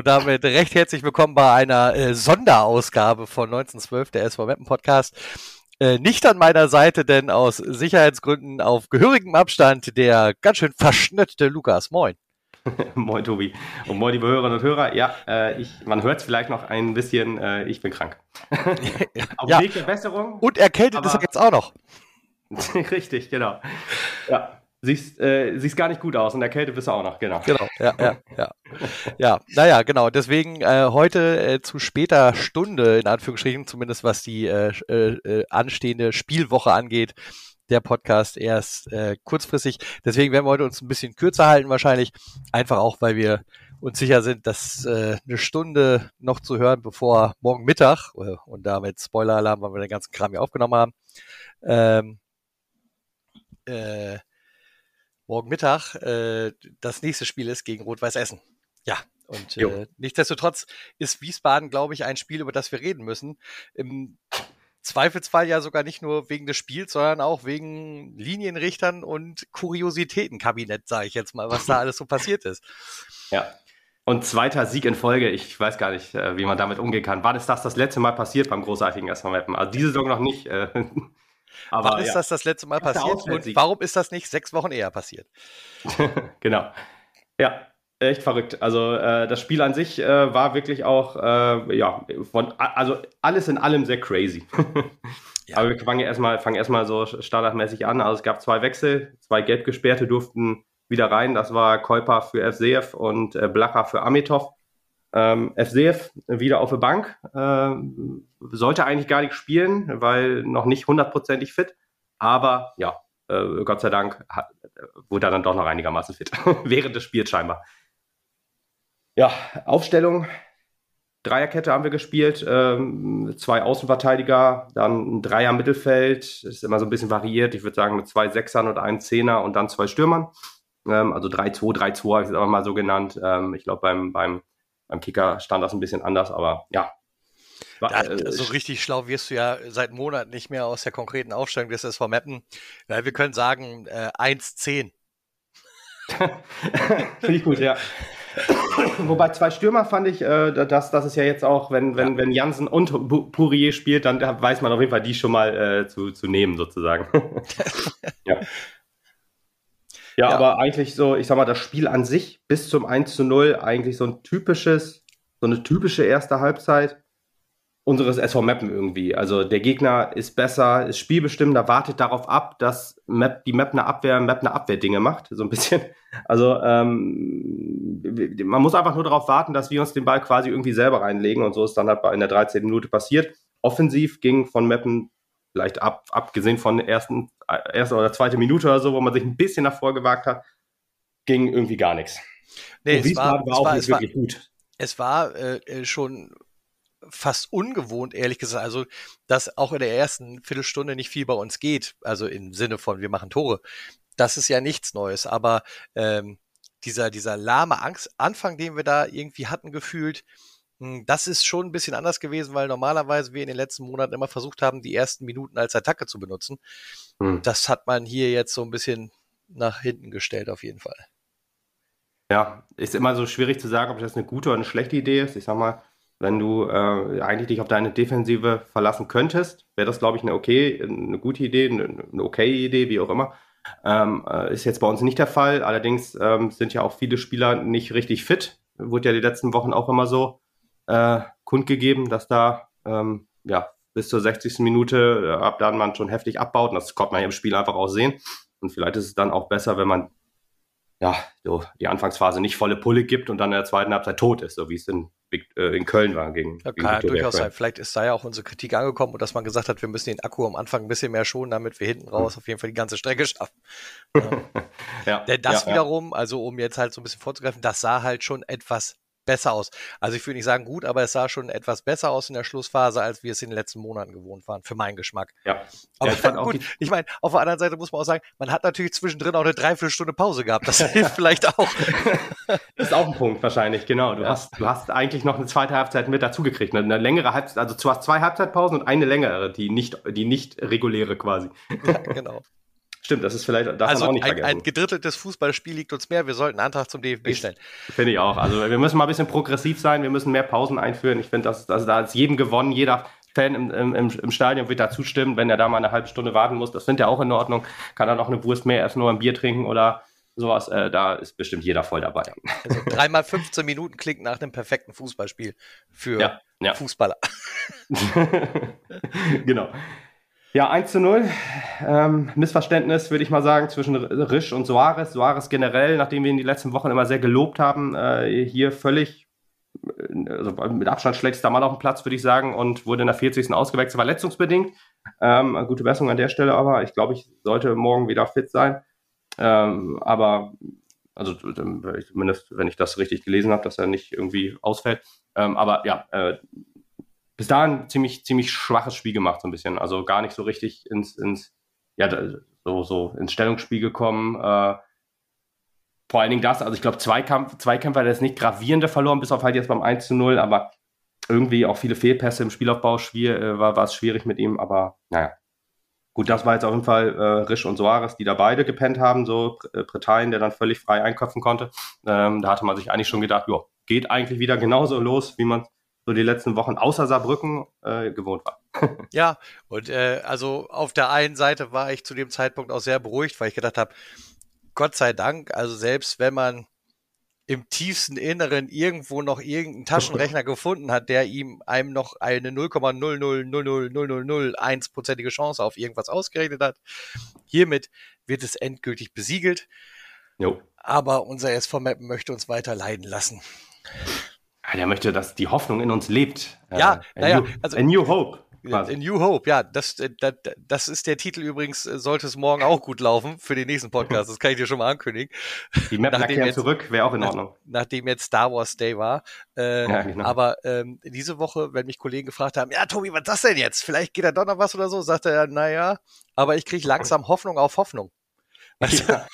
Und damit recht herzlich willkommen bei einer äh, Sonderausgabe von 1912, der SV Mappen Podcast. Äh, nicht an meiner Seite, denn aus Sicherheitsgründen auf gehörigem Abstand der ganz schön verschnöttete Lukas. Moin. moin, Tobi. Und moin, liebe Hörerinnen und Hörer. Ja, äh, ich, man hört es vielleicht noch ein bisschen, äh, ich bin krank. Auf ja. Weg der Besserung. Und erkältet ist er jetzt auch noch. Richtig, genau. Ja, siehst, äh, siehst gar nicht gut aus und der Kälte bist du auch noch, genau. Genau, ja, ja, ja. ja, naja, genau. Deswegen äh, heute äh, zu später Stunde, in Anführungsstrichen, zumindest was die äh, äh, äh, anstehende Spielwoche angeht, der Podcast erst äh, kurzfristig. Deswegen werden wir heute uns ein bisschen kürzer halten wahrscheinlich. Einfach auch, weil wir uns sicher sind, dass äh, eine Stunde noch zu hören, bevor morgen Mittag, äh, und damit Spoiler-Alarm, weil wir den ganzen Kram hier aufgenommen haben, ähm, äh, morgen Mittag äh, das nächste Spiel ist gegen Rot-Weiß Essen. Ja, und äh, nichtsdestotrotz ist Wiesbaden, glaube ich, ein Spiel, über das wir reden müssen. Im Zweifelsfall ja sogar nicht nur wegen des Spiels, sondern auch wegen Linienrichtern und Kuriositätenkabinett, sage ich jetzt mal, was da alles so passiert ist. Ja. Und zweiter Sieg in Folge, ich weiß gar nicht, äh, wie man damit umgehen kann. War das das, das letzte Mal passiert beim großartigen SV Mappen? Also diese Saison noch nicht. Aber, Wann ist ja. das das letzte Mal passiert und warum ist das nicht sechs Wochen eher passiert? genau. Ja, echt verrückt. Also äh, das Spiel an sich äh, war wirklich auch, äh, ja, von, also alles in allem sehr crazy. ja. Aber wir fangen erstmal fangen erstmal so standardmäßig an. Also es gab zwei Wechsel, zwei Gelbgesperrte durften wieder rein. Das war Kolpa für FCF und äh, Blacher für Amitov. Ähm, FCF wieder auf der Bank. Ähm, sollte eigentlich gar nicht spielen, weil noch nicht hundertprozentig fit. Aber ja, äh, Gott sei Dank hat, wurde er dann doch noch einigermaßen fit. Während des Spiels scheinbar. Ja, Aufstellung. Dreierkette haben wir gespielt, ähm, zwei Außenverteidiger, dann ein Dreier Mittelfeld, das ist immer so ein bisschen variiert, ich würde sagen mit zwei Sechsern und einem Zehner und dann zwei Stürmern. Ähm, also 3-2, 3-2 habe ich es aber mal so genannt. Ähm, ich glaube, beim, beim, beim Kicker stand das ein bisschen anders, aber ja. War, äh, so richtig schlau wirst du ja seit Monaten nicht mehr aus der konkreten Aufstellung des SV Mappen. Ja, wir können sagen äh, 1-10. Finde ich gut, ja. Wobei zwei Stürmer fand ich, äh, das, das ist ja jetzt auch, wenn, wenn, ja. wenn Jansen und Pourier spielt, dann weiß man auf jeden Fall, die schon mal äh, zu, zu nehmen, sozusagen. ja. Ja. Ja, aber eigentlich so, ich sag mal, das Spiel an sich bis zum 1 zu 0 eigentlich so ein typisches, so eine typische erste Halbzeit unseres SV Mappen irgendwie. Also der Gegner ist besser, ist spielbestimmender, wartet darauf ab, dass Map, die Map eine Abwehr, Map eine Abwehrdinge macht, so ein bisschen. Also ähm, man muss einfach nur darauf warten, dass wir uns den Ball quasi irgendwie selber reinlegen und so ist dann halt in der 13. Minute passiert. Offensiv ging von Mappen vielleicht ab, abgesehen von der ersten, erste oder zweite Minute oder so, wo man sich ein bisschen nach vorgewagt hat, ging irgendwie gar nichts. Nee, und es war, war, auch war, nicht wirklich war, gut. Es war äh, äh schon fast ungewohnt, ehrlich gesagt. Also, dass auch in der ersten Viertelstunde nicht viel bei uns geht. Also im Sinne von, wir machen Tore. Das ist ja nichts Neues. Aber ähm, dieser, dieser lahme Angst, Anfang, den wir da irgendwie hatten, gefühlt, das ist schon ein bisschen anders gewesen, weil normalerweise wir in den letzten Monaten immer versucht haben, die ersten Minuten als Attacke zu benutzen. Hm. Das hat man hier jetzt so ein bisschen nach hinten gestellt, auf jeden Fall. Ja, ist immer so schwierig zu sagen, ob das eine gute oder eine schlechte Idee ist. Ich sag mal, wenn du äh, eigentlich dich auf deine Defensive verlassen könntest, wäre das, glaube ich, eine okay, eine gute Idee, eine, eine okay Idee, wie auch immer. Ähm, äh, ist jetzt bei uns nicht der Fall. Allerdings ähm, sind ja auch viele Spieler nicht richtig fit. Wurde ja die letzten Wochen auch immer so äh, kundgegeben, dass da ähm, ja bis zur 60. Minute äh, ab dann man schon heftig abbaut. Und das konnte man ja im Spiel einfach auch sehen. Und vielleicht ist es dann auch besser, wenn man ja, so die Anfangsphase nicht volle Pulle gibt und dann in der zweiten Halbzeit tot ist, so wie es in, äh, in Köln war gegen. Ja, kann ja durchaus sein. Vielleicht ist da ja auch unsere Kritik angekommen und dass man gesagt hat, wir müssen den Akku am Anfang ein bisschen mehr schonen, damit wir hinten raus auf jeden Fall die ganze Strecke schaffen. ja. Denn das ja, wiederum, also um jetzt halt so ein bisschen vorzugreifen, das sah halt schon etwas besser aus. Also ich würde nicht sagen gut, aber es sah schon etwas besser aus in der Schlussphase, als wir es in den letzten Monaten gewohnt waren, für meinen Geschmack. Ja. Aber ja, ich gut, ich meine, auf der anderen Seite muss man auch sagen, man hat natürlich zwischendrin auch eine Dreiviertelstunde Pause gehabt. Das hilft vielleicht auch. das ist auch ein Punkt wahrscheinlich, genau. Du, ja. hast, du hast eigentlich noch eine zweite Halbzeit mit dazugekriegt. Eine längere Halbzeit, also du hast zwei Halbzeitpausen und eine längere, die nicht, die nicht reguläre quasi. Ja, genau. Stimmt, das ist vielleicht, darf also auch nicht ein, vergessen. ein gedritteltes Fußballspiel liegt uns mehr. Wir sollten einen Antrag zum DFB stellen. Finde ich auch. Also wir müssen mal ein bisschen progressiv sein. Wir müssen mehr Pausen einführen. Ich finde, das, also da ist jedem gewonnen. Jeder Fan im, im, im Stadion wird da zustimmen, wenn er da mal eine halbe Stunde warten muss. Das findet er auch in Ordnung. Kann er noch eine Wurst mehr essen oder ein Bier trinken oder sowas. Äh, da ist bestimmt jeder voll dabei. Also dreimal 15 Minuten klingt nach einem perfekten Fußballspiel für ja, ja. Fußballer. genau. Ja, 1 zu 0. Ähm, Missverständnis, würde ich mal sagen, zwischen Risch und Soares. Soares generell, nachdem wir ihn die letzten Wochen immer sehr gelobt haben, äh, hier völlig äh, also mit Abstand schlechtester Mann auf dem Platz, würde ich sagen, und wurde in der 40. ausgewechselt, verletzungsbedingt. Ähm, gute Besserung an der Stelle, aber ich glaube, ich sollte morgen wieder fit sein. Ähm, aber, also zumindest, wenn ich das richtig gelesen habe, dass er nicht irgendwie ausfällt. Ähm, aber ja, äh, bis dahin ziemlich, ziemlich schwaches Spiel gemacht, so ein bisschen. Also gar nicht so richtig ins, ins, ja, so, so ins Stellungsspiel gekommen. Äh, vor allen Dingen das, also ich glaube, Zweikampf, Zweikampf hat er jetzt nicht gravierende verloren, bis auf halt jetzt beim 1 zu 0, aber irgendwie auch viele Fehlpässe im Spielaufbau schwier, äh, war, war es schwierig mit ihm, aber naja. Gut, das war jetzt auf jeden Fall äh, Risch und Soares, die da beide gepennt haben, so äh, der dann völlig frei einköpfen konnte. Ähm, da hatte man sich eigentlich schon gedacht, ja, geht eigentlich wieder genauso los, wie man so die letzten Wochen außer Saarbrücken äh, gewohnt war. ja, und äh, also auf der einen Seite war ich zu dem Zeitpunkt auch sehr beruhigt, weil ich gedacht habe, Gott sei Dank, also selbst wenn man im tiefsten Inneren irgendwo noch irgendeinen Taschenrechner gefunden hat, der ihm einem noch eine 0,0000001-prozentige Chance auf irgendwas ausgerechnet hat. Hiermit wird es endgültig besiegelt. Jo. Aber unser SV Mappen möchte uns weiter leiden lassen. Ja, der möchte, dass die Hoffnung in uns lebt. Ja, äh, naja, also. A New Hope. Quasi. New Hope, ja, das, äh, das, das ist der Titel übrigens, äh, sollte es morgen auch gut laufen für den nächsten Podcast, das kann ich dir schon mal ankündigen. Die Map nachdem zurück, wäre auch in Ordnung. Nach, nachdem jetzt Star Wars Day war. Äh, ja, genau. Aber ähm, diese Woche, wenn mich Kollegen gefragt haben, ja Tobi, was ist das denn jetzt? Vielleicht geht da doch noch was oder so, sagt er, naja, aber ich kriege langsam Hoffnung auf Hoffnung. Weißt ja.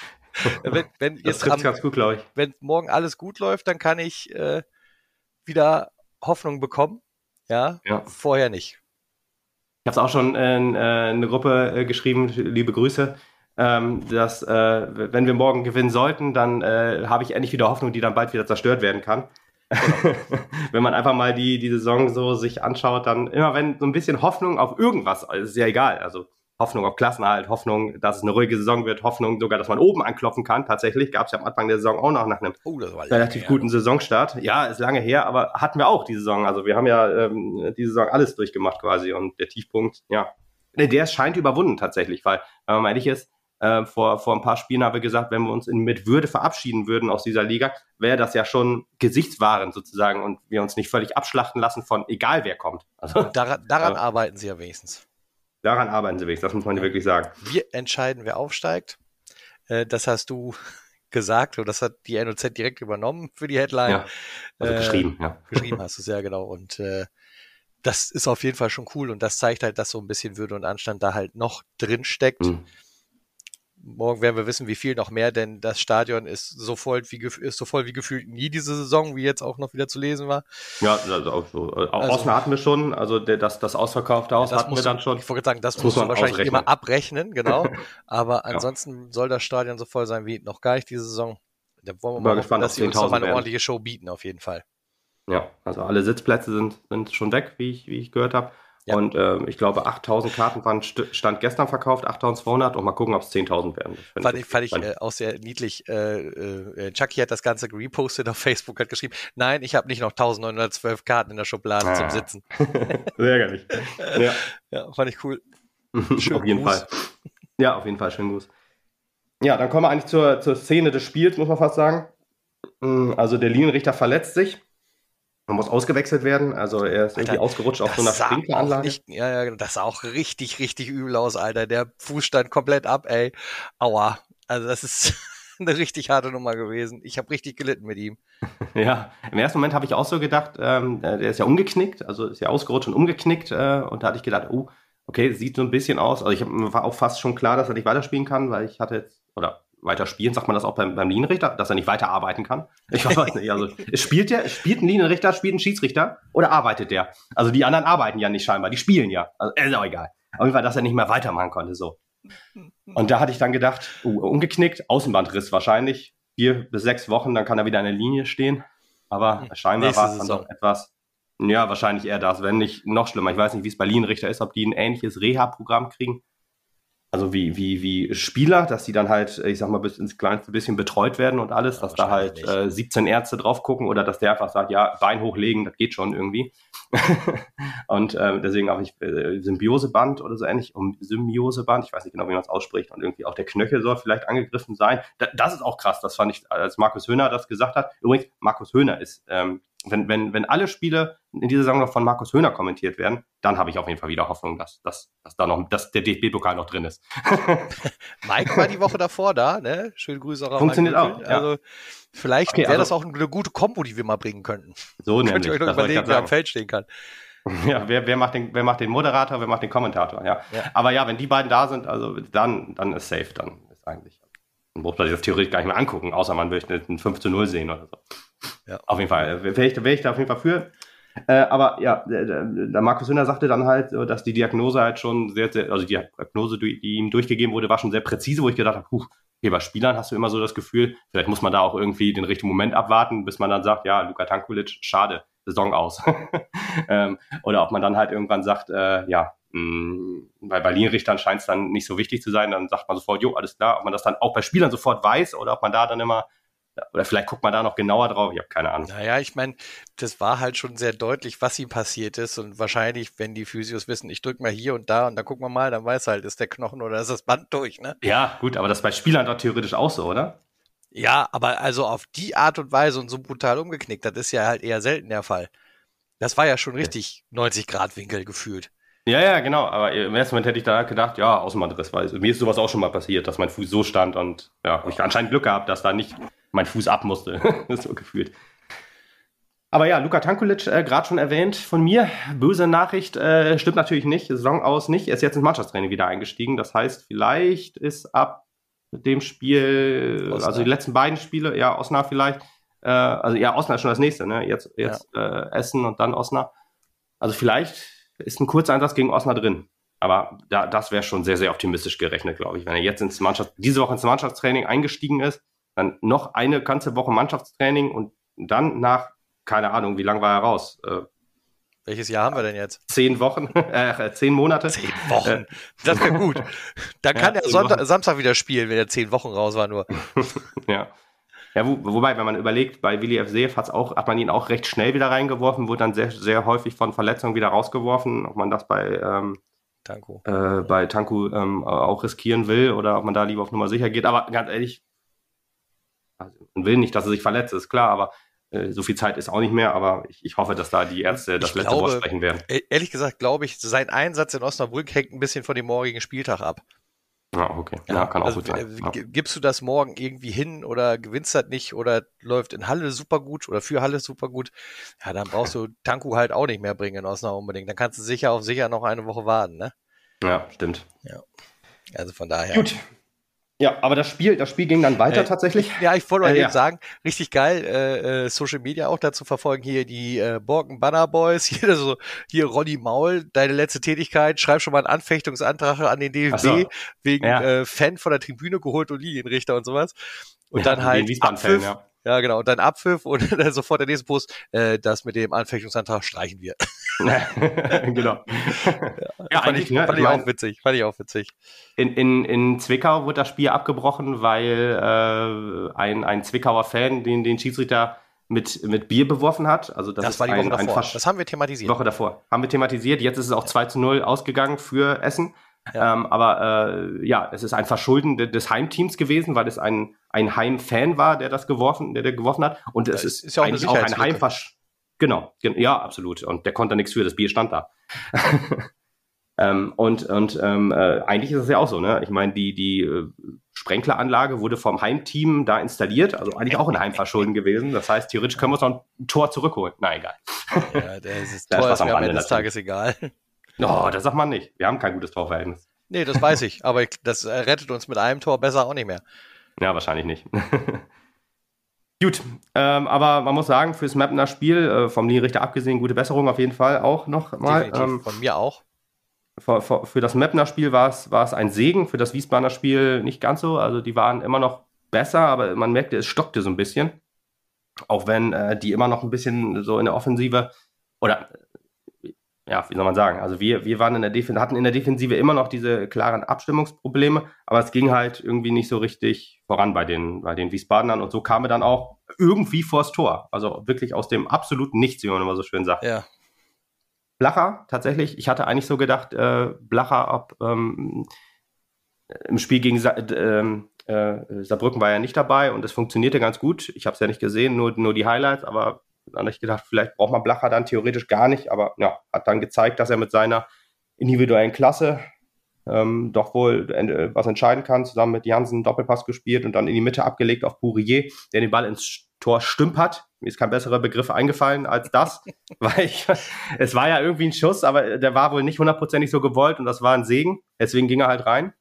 wenn, wenn jetzt am, ganz gut, glaube ich. Wenn morgen alles gut läuft, dann kann ich äh, wieder Hoffnung bekommen. Ja, ja. vorher nicht. Ich habe es auch schon in äh, eine Gruppe äh, geschrieben, liebe Grüße, ähm, dass äh, wenn wir morgen gewinnen sollten, dann äh, habe ich endlich wieder Hoffnung, die dann bald wieder zerstört werden kann. wenn man einfach mal die, die Saison so sich anschaut, dann immer wenn so ein bisschen Hoffnung auf irgendwas, also ist ja egal, also Hoffnung auf Klassenhalt, Hoffnung, dass es eine ruhige Saison wird, Hoffnung sogar, dass man oben anklopfen kann. Tatsächlich gab es ja am Anfang der Saison auch noch nach einem oh, relativ her, guten Saisonstart. Ja, ist lange her, aber hatten wir auch die Saison. Also wir haben ja ähm, die Saison alles durchgemacht quasi und der Tiefpunkt, ja, der scheint überwunden tatsächlich, weil, wenn man ehrlich ist, äh, vor, vor ein paar Spielen haben wir gesagt, wenn wir uns in, mit Würde verabschieden würden aus dieser Liga, wäre das ja schon gesichtswahrend sozusagen und wir uns nicht völlig abschlachten lassen von egal wer kommt. Also, daran, daran äh, arbeiten sie ja wenigstens. Daran arbeiten sie wenigstens, das muss man ja. wirklich sagen. Wir entscheiden, wer aufsteigt. Äh, das hast du gesagt und das hat die NOZ direkt übernommen für die Headline. Ja, also äh, geschrieben, ja. Geschrieben hast du es ja, genau. Und äh, das ist auf jeden Fall schon cool und das zeigt halt, dass so ein bisschen Würde und Anstand da halt noch drin steckt. Mhm morgen werden wir wissen, wie viel noch mehr, denn das Stadion ist so voll wie, ist so voll wie gefühlt nie diese Saison, wie jetzt auch noch wieder zu lesen war. Ja, also auch so. Also, Außen hatten wir schon, also der, das, das ausverkaufte Haus ja, hatten wir dann schon. Ich wollte sagen, das, das musst du wahrscheinlich ausrechnen. immer abrechnen, genau. Aber ansonsten ja. soll das Stadion so voll sein wie noch gar nicht diese Saison. Da wollen wir mal, gespannt, dass sie uns noch mal eine ordentliche Show bieten, auf jeden Fall. Ja, also alle Sitzplätze sind, sind schon weg, wie ich, wie ich gehört habe. Ja. Und äh, ich glaube, 8000 Karten waren Stand gestern verkauft, 8200 und mal gucken, ob es 10.000 werden. Fand ich, fand ich äh, auch sehr niedlich. Äh, äh, Chucky hat das Ganze repostet auf Facebook, hat geschrieben, nein, ich habe nicht noch 1912 Karten in der Schublade ah. zum Sitzen. sehr geil. Ja. ja, fand ich cool. Schön auf jeden Gruß. Fall. Ja, auf jeden Fall, schönen Gruß. Ja, dann kommen wir eigentlich zur, zur Szene des Spiels, muss man fast sagen. Mm, also der Linienrichter verletzt sich man muss ausgewechselt werden. Also er ist Alter, irgendwie ausgerutscht auf so einer Sprinkleranlage. Ja, ja, das sah auch richtig, richtig übel aus, Alter. Der Fuß stand komplett ab, ey. Aua. Also das ist eine richtig harte Nummer gewesen. Ich habe richtig gelitten mit ihm. Ja, im ersten Moment habe ich auch so gedacht, ähm, der ist ja umgeknickt, also ist ja ausgerutscht und umgeknickt. Äh, und da hatte ich gedacht, oh, okay, sieht so ein bisschen aus. Also ich hab, war auch fast schon klar, dass er nicht weiterspielen kann, weil ich hatte jetzt, oder weiter spielen, sagt man das auch beim, beim Linienrichter, dass er nicht weiterarbeiten kann? Ich weiß nicht. Also, spielt der, spielt ein Linienrichter, spielt ein Schiedsrichter oder arbeitet der? Also die anderen arbeiten ja nicht scheinbar, die spielen ja. Also ist auch egal. Auf jeden Fall, dass er nicht mehr weitermachen konnte, so. Und da hatte ich dann gedacht, uh, umgeknickt, Außenbandriss wahrscheinlich, vier bis sechs Wochen, dann kann er wieder in der Linie stehen. Aber hm. scheinbar war es dann doch etwas, ja, wahrscheinlich eher das, wenn nicht noch schlimmer. Ich weiß nicht, wie es bei Linienrichter ist, ob die ein ähnliches Reha-Programm kriegen also wie, wie, wie Spieler, dass die dann halt, ich sag mal, bis ins kleinste bisschen betreut werden und alles, ja, dass da halt äh, 17 Ärzte drauf gucken oder dass der einfach sagt, ja, Bein hochlegen, das geht schon irgendwie. und äh, deswegen auch ich äh, Symbioseband oder so ähnlich, um Symbioseband, ich weiß nicht genau, wie man es ausspricht, und irgendwie auch der Knöchel soll vielleicht angegriffen sein. Da, das ist auch krass, das fand ich, als Markus Höhner das gesagt hat. Übrigens, Markus Höhner ist ähm, wenn, wenn, wenn alle Spiele in dieser Saison noch von Markus Höhner kommentiert werden, dann habe ich auf jeden Fall wieder Hoffnung, dass, dass, dass da noch, dass der DFB-Pokal noch drin ist. Mike war die Woche davor da, ne? Schöne Grüße auch Funktioniert auch. Ja. Also vielleicht okay, wäre also, das auch eine gute Kombo, die wir mal bringen könnten. So nämlich. Könnt ihr euch noch überlegen, wer am Feld stehen kann. Ja, wer, wer, macht den, wer macht den Moderator, wer macht den Kommentator, ja. ja. Aber ja, wenn die beiden da sind, also dann, dann ist safe, dann ist eigentlich. Dann muss man sich das theoretisch gar nicht mehr angucken, außer man möchte ein 5 zu 0 sehen oder so. Ja. Auf jeden Fall. Wäre ich, wär ich da auf jeden Fall für. Äh, aber ja, der, der Markus Hünder sagte dann halt, dass die Diagnose halt schon sehr, sehr, also die Diagnose, die ihm durchgegeben wurde, war schon sehr präzise, wo ich gedacht habe, puh, okay, bei Spielern hast du immer so das Gefühl, vielleicht muss man da auch irgendwie den richtigen Moment abwarten, bis man dann sagt, ja, Luka Tankulic, schade, Saison aus. ähm, oder ob man dann halt irgendwann sagt, äh, ja, mh, mm, bei Berlin-Richtern scheint es dann nicht so wichtig zu sein, dann sagt man sofort, jo, alles klar, ob man das dann auch bei Spielern sofort weiß oder ob man da dann immer oder vielleicht guckt man da noch genauer drauf, ich habe keine Ahnung. Naja, ich meine, das war halt schon sehr deutlich, was ihm passiert ist. Und wahrscheinlich, wenn die Physios wissen, ich drücke mal hier und da und dann gucken wir mal, dann weiß halt, ist der Knochen oder ist das Band durch, ne? Ja, gut, aber das ist bei Spielern doch theoretisch auch so, oder? Ja, aber also auf die Art und Weise und so brutal umgeknickt, das ist ja halt eher selten der Fall. Das war ja schon richtig ja. 90 Grad Winkel gefühlt. Ja, ja, genau. Aber im ersten Moment hätte ich da gedacht, ja, Außenbandriss, weil mir ist sowas auch schon mal passiert, dass mein Fuß so stand und ja, ich anscheinend Glück gehabt, dass da nicht mein Fuß ab musste. so gefühlt. Aber ja, Luka Tankulic, äh, gerade schon erwähnt von mir. Böse Nachricht, äh, stimmt natürlich nicht. Saison aus nicht. Er ist jetzt ins Mannschaftstraining wieder eingestiegen. Das heißt, vielleicht ist ab dem Spiel, Osnabrück. also die letzten beiden Spiele, ja, Osnabrück vielleicht. Äh, also ja, Osnabrück ist schon das nächste, ne? Jetzt, jetzt ja. äh, Essen und dann Osnabrück. Also vielleicht ist ein Kurzeinsatz gegen Osnabrück drin. Aber da, das wäre schon sehr, sehr optimistisch gerechnet, glaube ich. Wenn er jetzt ins Mannschaft, diese Woche ins Mannschaftstraining eingestiegen ist, dann noch eine ganze Woche Mannschaftstraining und dann nach, keine Ahnung, wie lange war er raus? Äh, welches Jahr haben wir denn jetzt? Zehn Wochen, äh, zehn Monate. Zehn Wochen. Äh, das wäre gut. Dann kann ja, er Sonntag, Samstag wieder spielen, wenn er zehn Wochen raus war nur. ja. Ja, wo, wobei, wenn man überlegt, bei Willi F. Hat's auch, hat man ihn auch recht schnell wieder reingeworfen, wurde dann sehr, sehr häufig von Verletzungen wieder rausgeworfen. Ob man das bei, ähm, Tanku, äh, bei Tanku ähm, auch riskieren will oder ob man da lieber auf Nummer sicher geht. Aber ganz ehrlich, also man will nicht, dass er sich verletzt, ist klar, aber äh, so viel Zeit ist auch nicht mehr, aber ich, ich hoffe, dass da die Ärzte das ich letzte glaube, Wort sprechen werden. E-, ehrlich gesagt, glaube ich, sein Einsatz in Osnabrück hängt ein bisschen von dem morgigen Spieltag ab. Ja, okay. Ja, ja kann auch also, gut sein. Ja. Gibst du das morgen irgendwie hin oder gewinnst das nicht oder läuft in Halle super gut oder für Halle super gut? Ja, dann brauchst du Tanku halt auch nicht mehr bringen in Osnabrück unbedingt. Dann kannst du sicher auf sicher noch eine Woche warten, ne? Ja, stimmt. Ja. Also von daher. Gut, ja, aber das Spiel, das Spiel ging dann weiter äh, tatsächlich. Ja, ich wollte äh, ja. sagen, richtig geil, äh, äh, Social Media auch dazu verfolgen, hier die äh, Borken Banner Boys, hier so, hier Ronny Maul, deine letzte Tätigkeit, schreib schon mal einen Anfechtungsantrag an den DFB, so. wegen ja. äh, Fan von der Tribüne geholt und Linienrichter und sowas. Und ja, dann halt Abpfiff, ja. Ja, genau. Und dann Abpfiff und dann sofort der nächste Post, äh, das mit dem Anfechtungsantrag streichen wir. genau. ja, ja fand, ich, ne, fand ich, auch witzig. Fand ich auch witzig. In, in, in Zwickau wurde das Spiel abgebrochen, weil äh, ein, ein Zwickauer Fan den, den Schiedsrichter mit, mit Bier beworfen hat. Also das, das war die Woche ein, davor. Ein das haben wir thematisiert. Woche davor. Haben wir thematisiert. Jetzt ist es auch 2 zu 0 ausgegangen für Essen. Ja. Ähm, aber äh, ja, es ist ein Verschulden des Heimteams gewesen, weil es ein, ein Heimfan war, der das geworfen, der, der geworfen hat. Und es ist, ist ja auch eigentlich auch ein Heimversch. Genau, ja, absolut. Und der konnte nichts für, das Bier stand da. ähm, und und ähm, äh, eigentlich ist es ja auch so, ne? Ich meine, die, die äh, Sprenkleranlage wurde vom Heimteam da installiert, also eigentlich auch ein Heimverschulden gewesen. Das heißt, theoretisch können wir uns noch ein Tor zurückholen. Na egal. Ja, das Tor ist, ist mir am Ende des Tages egal. No, das sagt man nicht. Wir haben kein gutes Torverhältnis. Nee, das weiß ich. Aber das rettet uns mit einem Tor besser auch nicht mehr. Ja, wahrscheinlich nicht. Gut, ähm, aber man muss sagen, fürs Mapner Spiel, äh, vom Linienrichter abgesehen, gute Besserung auf jeden Fall auch noch mal. Ähm, von mir auch. für, für, für das Mapner-Spiel war es, war es ein Segen, für das Wiesbadener Spiel nicht ganz so. Also die waren immer noch besser, aber man merkte, es stockte so ein bisschen. Auch wenn äh, die immer noch ein bisschen so in der Offensive oder ja, wie soll man sagen? Also wir, wir waren in der Defensive, hatten in der Defensive immer noch diese klaren Abstimmungsprobleme, aber es ging halt irgendwie nicht so richtig voran bei den, bei den Wiesbadenern und so kam er dann auch irgendwie vors Tor. Also wirklich aus dem absoluten Nichts, wie man immer so schön sagt. Ja. Blacher, tatsächlich, ich hatte eigentlich so gedacht, äh, Blacher ab ähm, im Spiel gegen Sa äh, äh, Saarbrücken war ja nicht dabei und es funktionierte ganz gut. Ich habe es ja nicht gesehen, nur, nur die Highlights, aber dann habe ich gedacht, vielleicht braucht man Blacher dann theoretisch gar nicht, aber ja, hat dann gezeigt, dass er mit seiner individuellen Klasse ähm, doch wohl äh, was entscheiden kann. Zusammen mit Jansen Doppelpass gespielt und dann in die Mitte abgelegt auf Bourier, der den Ball ins Tor stümpert. Mir ist kein besserer Begriff eingefallen als das, weil ich, es war ja irgendwie ein Schuss, aber der war wohl nicht hundertprozentig so gewollt und das war ein Segen. Deswegen ging er halt rein.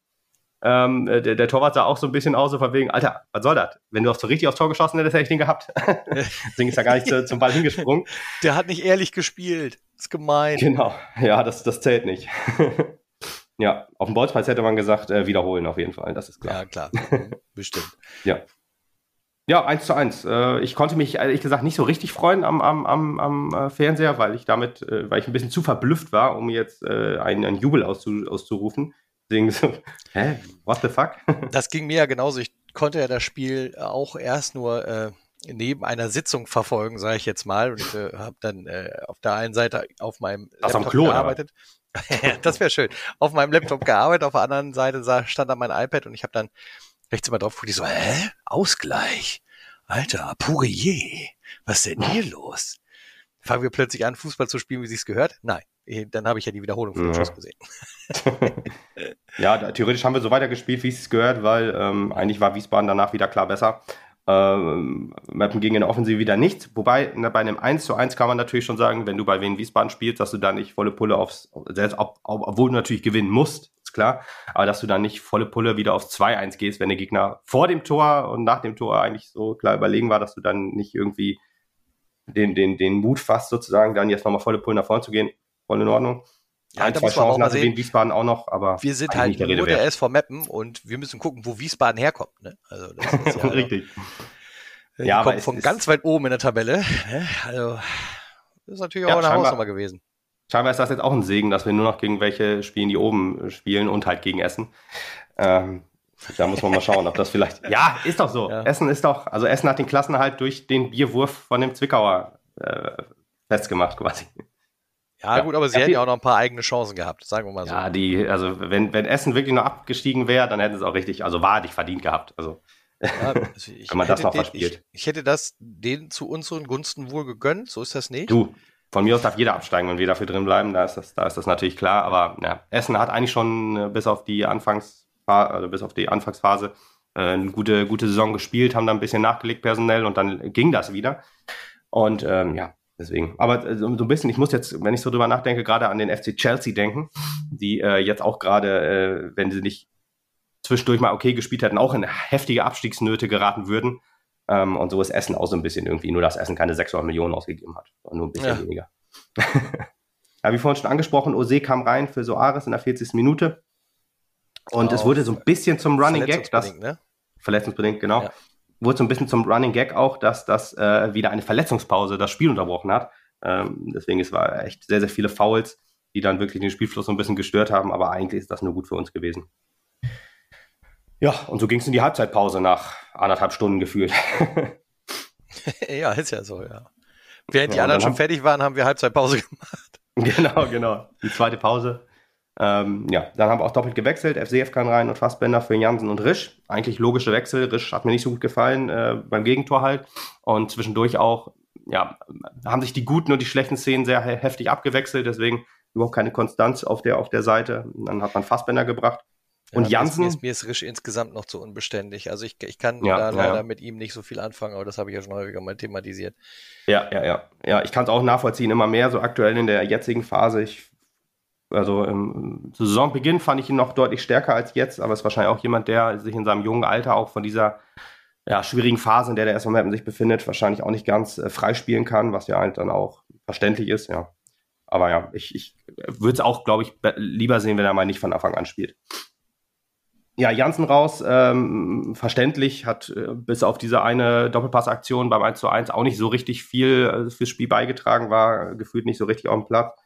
Ähm, äh, der, der, Torwart sah auch so ein bisschen aus, so von wegen, Alter, was soll das? Wenn du auf so richtig aufs Tor geschossen hättest, hätte ich den gehabt. Deswegen ist er gar nicht zu, zum Ball hingesprungen. Der hat nicht ehrlich gespielt. Das ist gemein. Genau, ja, das, das zählt nicht. ja, auf dem Bolzpreis hätte man gesagt, äh, wiederholen auf jeden Fall, das ist klar. Ja, klar, bestimmt. ja. Ja, eins zu eins. Äh, ich konnte mich ehrlich gesagt nicht so richtig freuen am, am, am, am äh, Fernseher, weil ich damit, weil ich ein bisschen zu verblüfft war, um jetzt einen, einen Jubel auszu, auszurufen. Deswegen so, hä, what the fuck? Das ging mir ja genauso. Ich konnte ja das Spiel auch erst nur äh, neben einer Sitzung verfolgen, sage ich jetzt mal. Und ich äh, habe dann äh, auf der einen Seite auf meinem Ach, Laptop Klo, gearbeitet. das wäre schön. Auf meinem Laptop gearbeitet, auf der anderen Seite stand da mein iPad und ich habe dann rechts immer drauf geguckt, ich so, hä? Ausgleich? Alter, Pourier, was ist denn hier los? Fangen wir plötzlich an, Fußball zu spielen, wie sie es gehört? Nein. Eh, dann habe ich ja die Wiederholung von dem Schuss gesehen. ja, da, theoretisch haben wir so weitergespielt, wie es gehört, weil ähm, eigentlich war Wiesbaden danach wieder klar besser. Ähm, Mappen ging in der Offensive wieder nichts. Wobei na, bei einem 1 zu 1 kann man natürlich schon sagen, wenn du bei Wien Wiesbaden spielst, dass du da nicht volle Pulle aufs, selbst ob, ob, obwohl du natürlich gewinnen musst, ist klar, aber dass du dann nicht volle Pulle wieder aufs 2-1 gehst, wenn der Gegner vor dem Tor und nach dem Tor eigentlich so klar überlegen war, dass du dann nicht irgendwie den, den, den Mut fasst, sozusagen, dann jetzt nochmal volle Pulle nach vorne zu gehen voll in Ordnung. Ja, Ein, zwei Chancen hatte sehen. Wiesbaden auch noch, aber wir sind halt der nur der SV Meppen und wir müssen gucken, wo Wiesbaden herkommt. Ne? Also das ist ja Richtig. Die ja, kommt von ganz weit oben in der Tabelle. Ne? Also das ist natürlich auch ja, eine Hausnummer gewesen. Scheinbar ist das jetzt auch ein Segen, dass wir nur noch gegen welche spielen, die oben spielen und halt gegen Essen. Ähm, da muss man mal schauen, ob das vielleicht. Ja, ist doch so. Ja. Essen ist doch, also Essen hat den Klassenhalt durch den Bierwurf von dem Zwickauer äh, festgemacht quasi. Ja, gut, aber sie hätten ja auch noch ein paar eigene Chancen gehabt, sagen wir mal so. Ja, die, also wenn, wenn Essen wirklich noch abgestiegen wäre, dann hätten sie es auch richtig, also wahrlich verdient gehabt. Also, ja, also wenn man das noch den, verspielt. Ich, ich, hätte das denen zu unseren Gunsten wohl gegönnt, so ist das nicht. Du, von mir aus darf jeder absteigen, wenn wir dafür drin bleiben, da ist das, da ist das natürlich klar, aber ja, Essen hat eigentlich schon äh, bis auf die Anfangsphase, also bis auf die Anfangsphase äh, eine gute, gute Saison gespielt, haben da ein bisschen nachgelegt personell und dann ging das wieder. Und ähm, ja, Deswegen. Aber äh, so ein bisschen, ich muss jetzt, wenn ich so drüber nachdenke, gerade an den FC Chelsea denken, die äh, jetzt auch gerade, äh, wenn sie nicht zwischendurch mal okay gespielt hätten, auch in heftige Abstiegsnöte geraten würden. Ähm, und so ist Essen auch so ein bisschen irgendwie, nur dass Essen keine 600 Millionen ausgegeben hat, nur ein bisschen ja. weniger. ja, wie vorhin schon angesprochen, Ose kam rein für Soares in der 40. Minute. Und oh, es wurde so ein bisschen zum Running Gag, das ne? verletzungsbedingt, genau. Ja wurde so ein bisschen zum Running Gag auch, dass das äh, wieder eine Verletzungspause das Spiel unterbrochen hat. Ähm, deswegen es war echt sehr, sehr viele Fouls, die dann wirklich den Spielfluss so ein bisschen gestört haben, aber eigentlich ist das nur gut für uns gewesen. Ja, und so ging es in die Halbzeitpause nach anderthalb Stunden gefühlt. ja, ist ja so, ja. Während ja, die anderen schon fertig waren, haben wir Halbzeitpause gemacht. Genau, genau. Die zweite Pause. Ähm, ja, dann haben wir auch doppelt gewechselt. FCF kann rein und Fassbender für Jansen und Risch. Eigentlich logische Wechsel. Risch hat mir nicht so gut gefallen äh, beim Gegentor halt. Und zwischendurch auch, ja, haben sich die guten und die schlechten Szenen sehr heftig abgewechselt. Deswegen überhaupt keine Konstanz auf der, auf der Seite. Dann hat man Fassbender gebracht. Und ja, Jansen. Mir ist, mir ist Risch insgesamt noch zu unbeständig. Also ich, ich kann ja, da leider ja. mit ihm nicht so viel anfangen, aber das habe ich ja schon häufiger mal thematisiert. Ja, ja, ja. Ja, ich kann es auch nachvollziehen, immer mehr, so aktuell in der jetzigen Phase. Ich also im Saisonbeginn fand ich ihn noch deutlich stärker als jetzt, aber ist wahrscheinlich auch jemand, der sich in seinem jungen Alter auch von dieser ja, schwierigen Phase, in der der erstmal sich befindet, wahrscheinlich auch nicht ganz äh, freispielen kann, was ja halt dann auch verständlich ist, ja. aber ja, ich, ich würde es auch, glaube ich, lieber sehen, wenn er mal nicht von Anfang an spielt. Ja, Janssen raus, ähm, verständlich, hat äh, bis auf diese eine Doppelpassaktion beim 1 zu 1 auch nicht so richtig viel äh, fürs Spiel beigetragen, war gefühlt nicht so richtig auf dem Platz.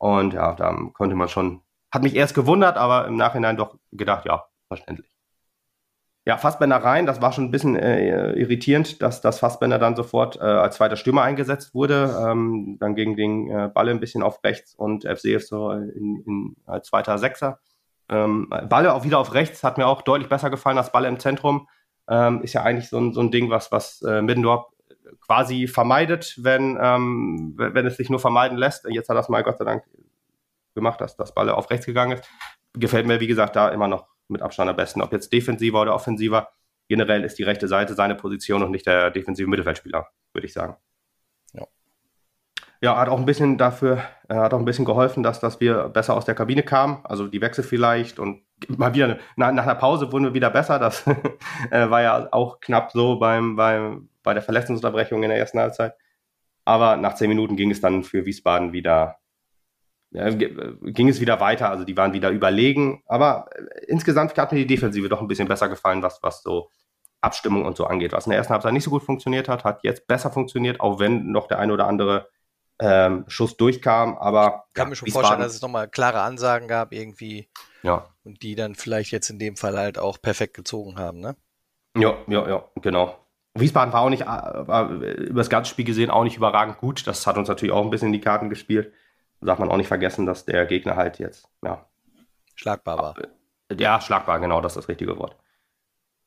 Und ja, da konnte man schon, hat mich erst gewundert, aber im Nachhinein doch gedacht, ja, verständlich. Ja, Fassbender rein, das war schon ein bisschen äh, irritierend, dass das Fassbender dann sofort äh, als zweiter Stürmer eingesetzt wurde. Ähm, dann ging den äh, Balle ein bisschen auf rechts und FCF so in, in, als zweiter Sechser. Ähm, Balle auch wieder auf rechts hat mir auch deutlich besser gefallen als Balle im Zentrum. Ähm, ist ja eigentlich so ein, so ein Ding, was, was äh, Middendorf quasi vermeidet, wenn, ähm, wenn es sich nur vermeiden lässt. Jetzt hat das mal Gott sei Dank gemacht, dass das Balle auf rechts gegangen ist. Gefällt mir, wie gesagt, da immer noch mit Abstand am besten. Ob jetzt defensiver oder offensiver, generell ist die rechte Seite seine Position und nicht der defensive Mittelfeldspieler, würde ich sagen ja, hat auch ein bisschen dafür, äh, hat auch ein bisschen geholfen, dass, dass wir besser aus der Kabine kamen. Also die Wechsel vielleicht und mal wieder nach, nach einer Pause wurden wir wieder besser. Das äh, war ja auch knapp so beim, beim, bei der Verletzungsunterbrechung in der ersten Halbzeit. Aber nach zehn Minuten ging es dann für Wiesbaden wieder, äh, ging es wieder weiter. Also die waren wieder überlegen. Aber äh, insgesamt hat mir die Defensive doch ein bisschen besser gefallen, was, was so Abstimmung und so angeht. Was in der ersten Halbzeit nicht so gut funktioniert hat, hat jetzt besser funktioniert, auch wenn noch der eine oder andere ähm, Schuss durchkam. Aber ich kann ja, mir schon vorstellen, dass es nochmal klare Ansagen gab irgendwie. Ja. Und die dann vielleicht jetzt in dem Fall halt auch perfekt gezogen haben, ne? Ja, ja, ja, genau. Wiesbaden war auch nicht, äh, war über das ganze Spiel gesehen auch nicht überragend gut. Das hat uns natürlich auch ein bisschen in die Karten gespielt. Da darf man auch nicht vergessen, dass der Gegner halt jetzt, ja. Schlagbar war. Ja, schlagbar, genau, das ist das richtige Wort.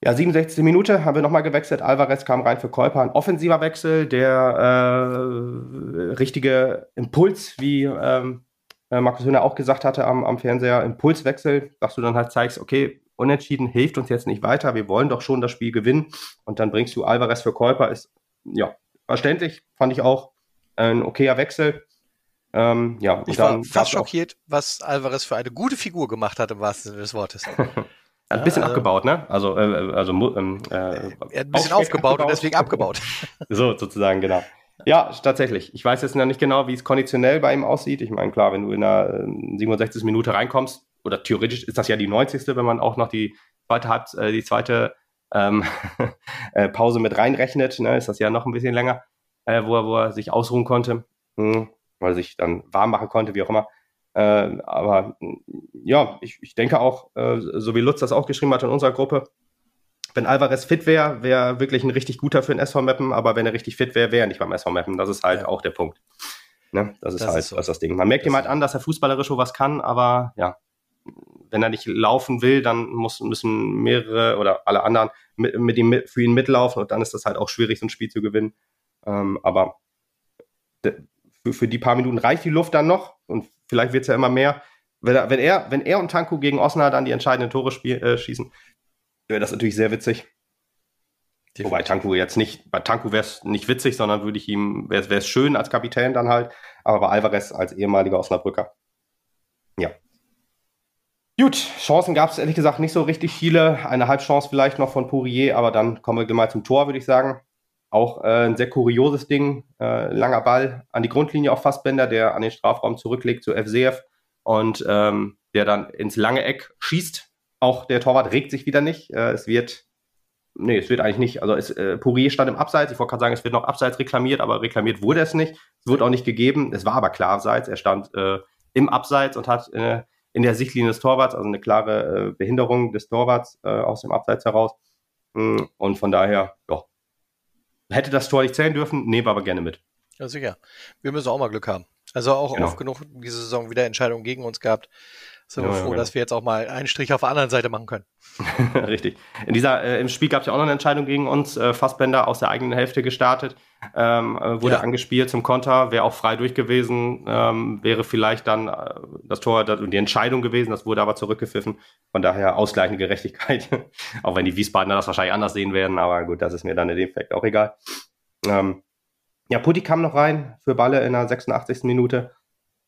Ja, 67. Minute haben wir nochmal gewechselt. Alvarez kam rein für Käuper. Ein offensiver Wechsel, der äh, richtige Impuls, wie ähm, äh, Markus Höhner auch gesagt hatte am, am Fernseher, Impulswechsel, dass du dann halt zeigst, okay, unentschieden hilft uns jetzt nicht weiter, wir wollen doch schon das Spiel gewinnen. Und dann bringst du Alvarez für Käuper, ist ja verständlich, fand ich auch ein okayer Wechsel. Ähm, ja, ich war fast schockiert, was Alvarez für eine gute Figur gemacht hat, im wahrsten Sinne des Wortes. Hat ein bisschen also, abgebaut, ne? Also, äh, also ähm, äh, er hat ein bisschen aufgebaut, abgebaut. und deswegen abgebaut. so, sozusagen, genau. Ja, tatsächlich. Ich weiß jetzt noch nicht genau, wie es konditionell bei ihm aussieht. Ich meine, klar, wenn du in der 67. Ähm, Minute reinkommst, oder theoretisch ist das ja die 90. wenn man auch noch die zweite, äh, die zweite ähm, äh, Pause mit reinrechnet, ne, ist das ja noch ein bisschen länger, äh, wo, er, wo er sich ausruhen konnte, hm, weil er sich dann warm machen konnte, wie auch immer. Äh, aber ja, ich, ich denke auch, äh, so wie Lutz das auch geschrieben hat in unserer Gruppe, wenn Alvarez fit wäre, wäre wirklich ein richtig guter für den SV Meppen, aber wenn er richtig fit wäre, wäre er nicht beim SV Meppen. Das ist halt ja. auch der Punkt. Ne? Das ist das halt ist so. das, das Ding. Man merkt ihm halt an, dass er fußballerisch was kann, aber ja, wenn er nicht laufen will, dann muss, müssen mehrere oder alle anderen mit, mit ihm, für ihn mitlaufen und dann ist das halt auch schwierig, so ein Spiel zu gewinnen. Ähm, aber für, für die paar Minuten reicht die Luft dann noch und vielleicht wird es ja immer mehr. Wenn er, wenn er, wenn er und Tanku gegen Osnabrück dann die entscheidenden Tore spiel, äh, schießen, wäre das natürlich sehr witzig. Definitiv. Wobei Tanku jetzt nicht, bei Tanku wäre es nicht witzig, sondern würde ich ihm, wäre es schön als Kapitän dann halt, aber bei Alvarez als ehemaliger Osnabrücker. Ja. Gut, Chancen gab es ehrlich gesagt nicht so richtig viele. Eine Halbchance vielleicht noch von Pourier, aber dann kommen wir mal zum Tor, würde ich sagen. Auch äh, ein sehr kurioses Ding. Äh, langer Ball an die Grundlinie auf Fassbender, der an den Strafraum zurücklegt zu FCF und ähm, der dann ins lange Eck schießt. Auch der Torwart regt sich wieder nicht. Äh, es wird, nee, es wird eigentlich nicht. Also es, äh, Pourier stand im Abseits. Ich wollte gerade sagen, es wird noch Abseits reklamiert, aber reklamiert wurde es nicht. Es wurde auch nicht gegeben. Es war aber klar Abseits. Er stand äh, im Abseits und hat äh, in der Sichtlinie des Torwarts, also eine klare äh, Behinderung des Torwarts äh, aus dem Abseits heraus. Mm, und von daher, ja, Hätte das Tor nicht zählen dürfen, nehmen wir aber gerne mit. Ja, sicher. Wir müssen auch mal Glück haben. Also auch genau. oft genug diese Saison wieder Entscheidungen gegen uns gehabt. Sind ja, wir froh, ja, genau. dass wir jetzt auch mal einen Strich auf der anderen Seite machen können. Richtig. In dieser, äh, Im Spiel gab es ja auch noch eine Entscheidung gegen uns. Äh, Fassbender aus der eigenen Hälfte gestartet, ähm, äh, wurde ja. angespielt zum Konter, wäre auch frei durch gewesen, ähm, wäre vielleicht dann äh, das Tor und die Entscheidung gewesen, das wurde aber zurückgepfiffen. Von daher ausgleichende Gerechtigkeit. auch wenn die Wiesbadener das wahrscheinlich anders sehen werden, aber gut, das ist mir dann in dem Effekt auch egal. Ähm, ja, Putti kam noch rein für Balle in der 86. Minute.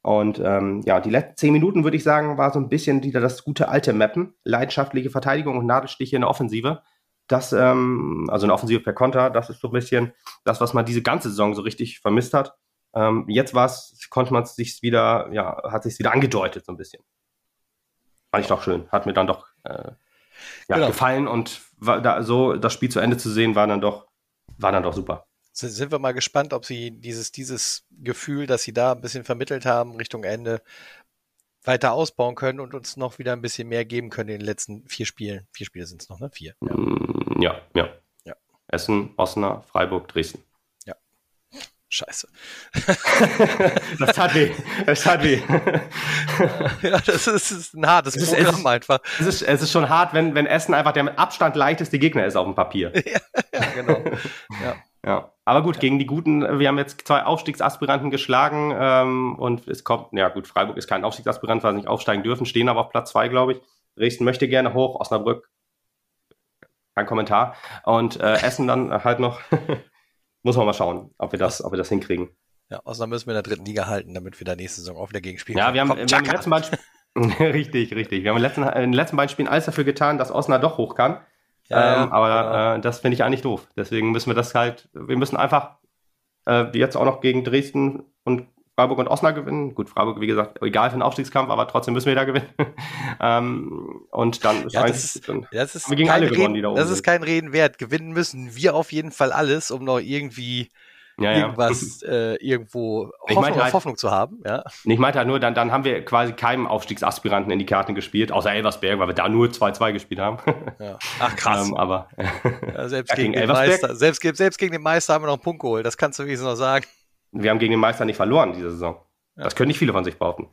Und ähm, ja, die letzten zehn Minuten, würde ich sagen, war so ein bisschen wieder das gute alte Mappen. Leidenschaftliche Verteidigung und Nadelstiche in der Offensive. Das, ähm, also eine Offensive per Konter, das ist so ein bisschen das, was man diese ganze Saison so richtig vermisst hat. Ähm, jetzt war es, konnte man es sich wieder, ja, hat sich wieder angedeutet so ein bisschen. Fand ich doch schön. Hat mir dann doch äh, ja, genau. gefallen und war da, so das Spiel zu Ende zu sehen, war dann doch, war dann doch super. Sind wir mal gespannt, ob sie dieses, dieses Gefühl, das sie da ein bisschen vermittelt haben, Richtung Ende weiter ausbauen können und uns noch wieder ein bisschen mehr geben können in den letzten vier Spielen. Vier Spiele sind es noch, ne? Vier. Ja, mm, ja. ja. ja. Essen, Osnabrück, Freiburg, Dresden. Scheiße. das tat weh. Das tat weh. ja, das ist, ist ein hartes es Programm ist, einfach. Es ist, es ist schon hart, wenn, wenn Essen einfach der mit Abstand leichteste Gegner ist auf dem Papier. ja, ja, genau. Ja. Ja. Aber gut, gegen die Guten, wir haben jetzt zwei Aufstiegsaspiranten geschlagen ähm, und es kommt, ja gut, Freiburg ist kein Aufstiegsaspirant, weil sie nicht aufsteigen dürfen, stehen aber auf Platz zwei, glaube ich. Dresden möchte gerne hoch, Osnabrück, kein Kommentar. Und äh, Essen dann halt noch muss man mal schauen, ob wir das, ob wir das hinkriegen. Ja, außerdem müssen wir in der dritten Liga halten, damit wir da nächste Saison auch wieder gegen spielen. Ja, wir haben, wir haben im letzten beiden richtig, richtig. Wir haben in den, letzten, in den letzten beiden Spielen alles dafür getan, dass Osnabrück doch hoch kann. Ja, ähm, aber genau. äh, das finde ich eigentlich doof. Deswegen müssen wir das halt, wir müssen einfach äh, jetzt auch noch gegen Dresden und Freiburg und Osnabrück gewinnen. Gut, Freiburg, wie gesagt, egal für den Aufstiegskampf, aber trotzdem müssen wir da gewinnen. ähm, und dann ja, das ist, dann, das ist gegen alle Reden, gewonnen, die da oben Das ist kein Reden wert. Gewinnen müssen wir auf jeden Fall alles, um noch irgendwie ja, irgendwas äh, irgendwo Hoffnung, halt, Hoffnung zu haben. Ja. Ich meinte halt nur, dann, dann haben wir quasi keinem Aufstiegsaspiranten in die Karten gespielt, außer Elversberg, weil wir da nur 2-2 gespielt haben. Ja. Ach krass. ähm, aber ja, selbst, gegen, gegen den Meister, selbst, selbst gegen den Meister haben wir noch einen Punkt geholt, das kannst du wenigstens noch sagen wir haben gegen den Meister nicht verloren diese Saison. Das können nicht viele von sich behaupten.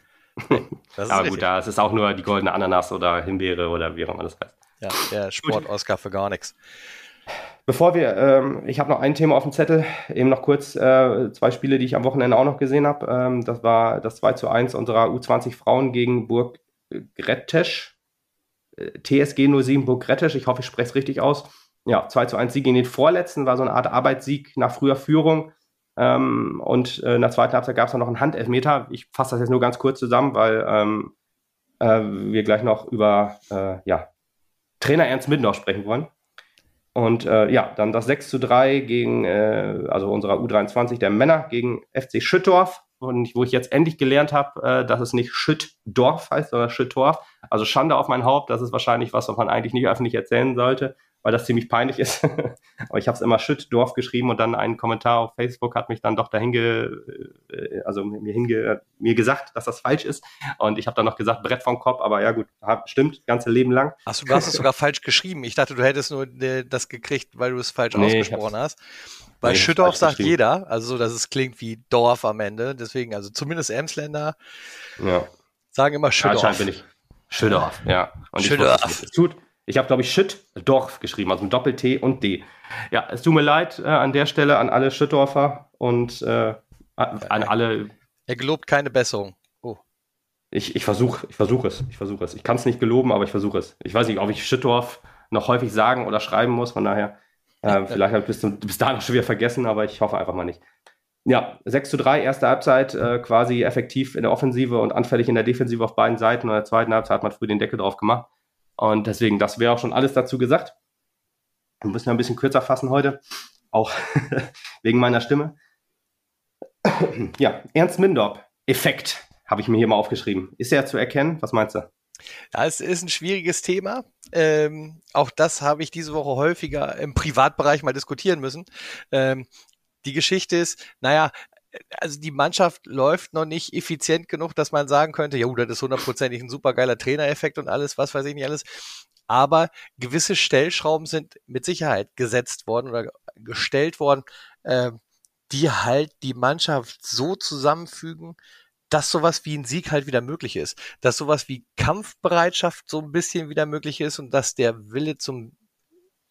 Aber gut, da ist es auch nur die goldene Ananas oder Himbeere oder wie auch immer das heißt. Ja, der Sport-Oscar für gar nichts. Bevor wir, ähm, ich habe noch ein Thema auf dem Zettel, eben noch kurz äh, zwei Spiele, die ich am Wochenende auch noch gesehen habe. Ähm, das war das 2 zu 1 unserer U20 Frauen gegen Burg Grettesch. Äh, TSG 07 Burg Grettesch, ich hoffe, ich spreche es richtig aus. Ja, 2 zu 1 Sieg gegen den Vorletzten, war so eine Art Arbeitssieg nach früher Führung. Ähm, und äh, in der zweiten Halbzeit gab es noch einen Handelfmeter. Ich fasse das jetzt nur ganz kurz zusammen, weil ähm, äh, wir gleich noch über äh, ja, Trainer Ernst Middendorf sprechen wollen. Und äh, ja, dann das 6 zu 3 gegen, äh, also unserer U23 der Männer gegen FC Schüttorf, wo ich jetzt endlich gelernt habe, äh, dass es nicht Schüttdorf heißt, sondern Schüttorf. Also Schande auf mein Haupt, das ist wahrscheinlich was, was man eigentlich nicht öffentlich erzählen sollte weil das ziemlich peinlich ist. Aber ich habe es immer Schüttdorf geschrieben und dann ein Kommentar auf Facebook hat mich dann doch dahin ge, äh, also mir hinge, mir gesagt, dass das falsch ist. Und ich habe dann noch gesagt Brett vom Kopf, aber ja gut, stimmt, ganze Leben lang. Achso, du hast es sogar falsch geschrieben. Ich dachte, du hättest nur äh, das gekriegt, weil du es falsch nee, ausgesprochen hast. Bei nee, Schüttorf sagt jeder, also so, dass es klingt wie Dorf am Ende. Deswegen, also zumindest Emsländer ja. sagen immer Schüttorf. Anscheinend bin ich Schüttorf, ja. Und Schüttorf. es tut, ich habe, glaube ich, Schüttdorf geschrieben, also mit Doppel-T und D. Ja, es tut mir leid äh, an der Stelle an alle Schüttdorfer und äh, an, alle. Er gelobt keine Besserung. Oh. Ich, ich versuche ich versuch es. Ich versuche es. Ich kann es nicht geloben, aber ich versuche es. Ich weiß nicht, ob ich Schüttdorf noch häufig sagen oder schreiben muss, von daher. Äh, vielleicht habe ich bis, bis dahin schon wieder vergessen, aber ich hoffe einfach mal nicht. Ja, 6 zu 3, erste Halbzeit, äh, quasi effektiv in der Offensive und anfällig in der Defensive auf beiden Seiten. Und in der zweiten Halbzeit hat man früh den Deckel drauf gemacht. Und deswegen, das wäre auch schon alles dazu gesagt. Wir müssen ja ein bisschen kürzer fassen heute, auch wegen meiner Stimme. ja, Ernst Mindorp, Effekt, habe ich mir hier mal aufgeschrieben. Ist er zu erkennen? Was meinst du? Ja, es ist ein schwieriges Thema. Ähm, auch das habe ich diese Woche häufiger im Privatbereich mal diskutieren müssen. Ähm, die Geschichte ist, naja, also die Mannschaft läuft noch nicht effizient genug, dass man sagen könnte, ja, das ist hundertprozentig ein supergeiler Trainereffekt und alles, was weiß ich nicht alles. Aber gewisse Stellschrauben sind mit Sicherheit gesetzt worden oder gestellt worden, äh, die halt die Mannschaft so zusammenfügen, dass sowas wie ein Sieg halt wieder möglich ist, dass sowas wie Kampfbereitschaft so ein bisschen wieder möglich ist und dass der Wille zum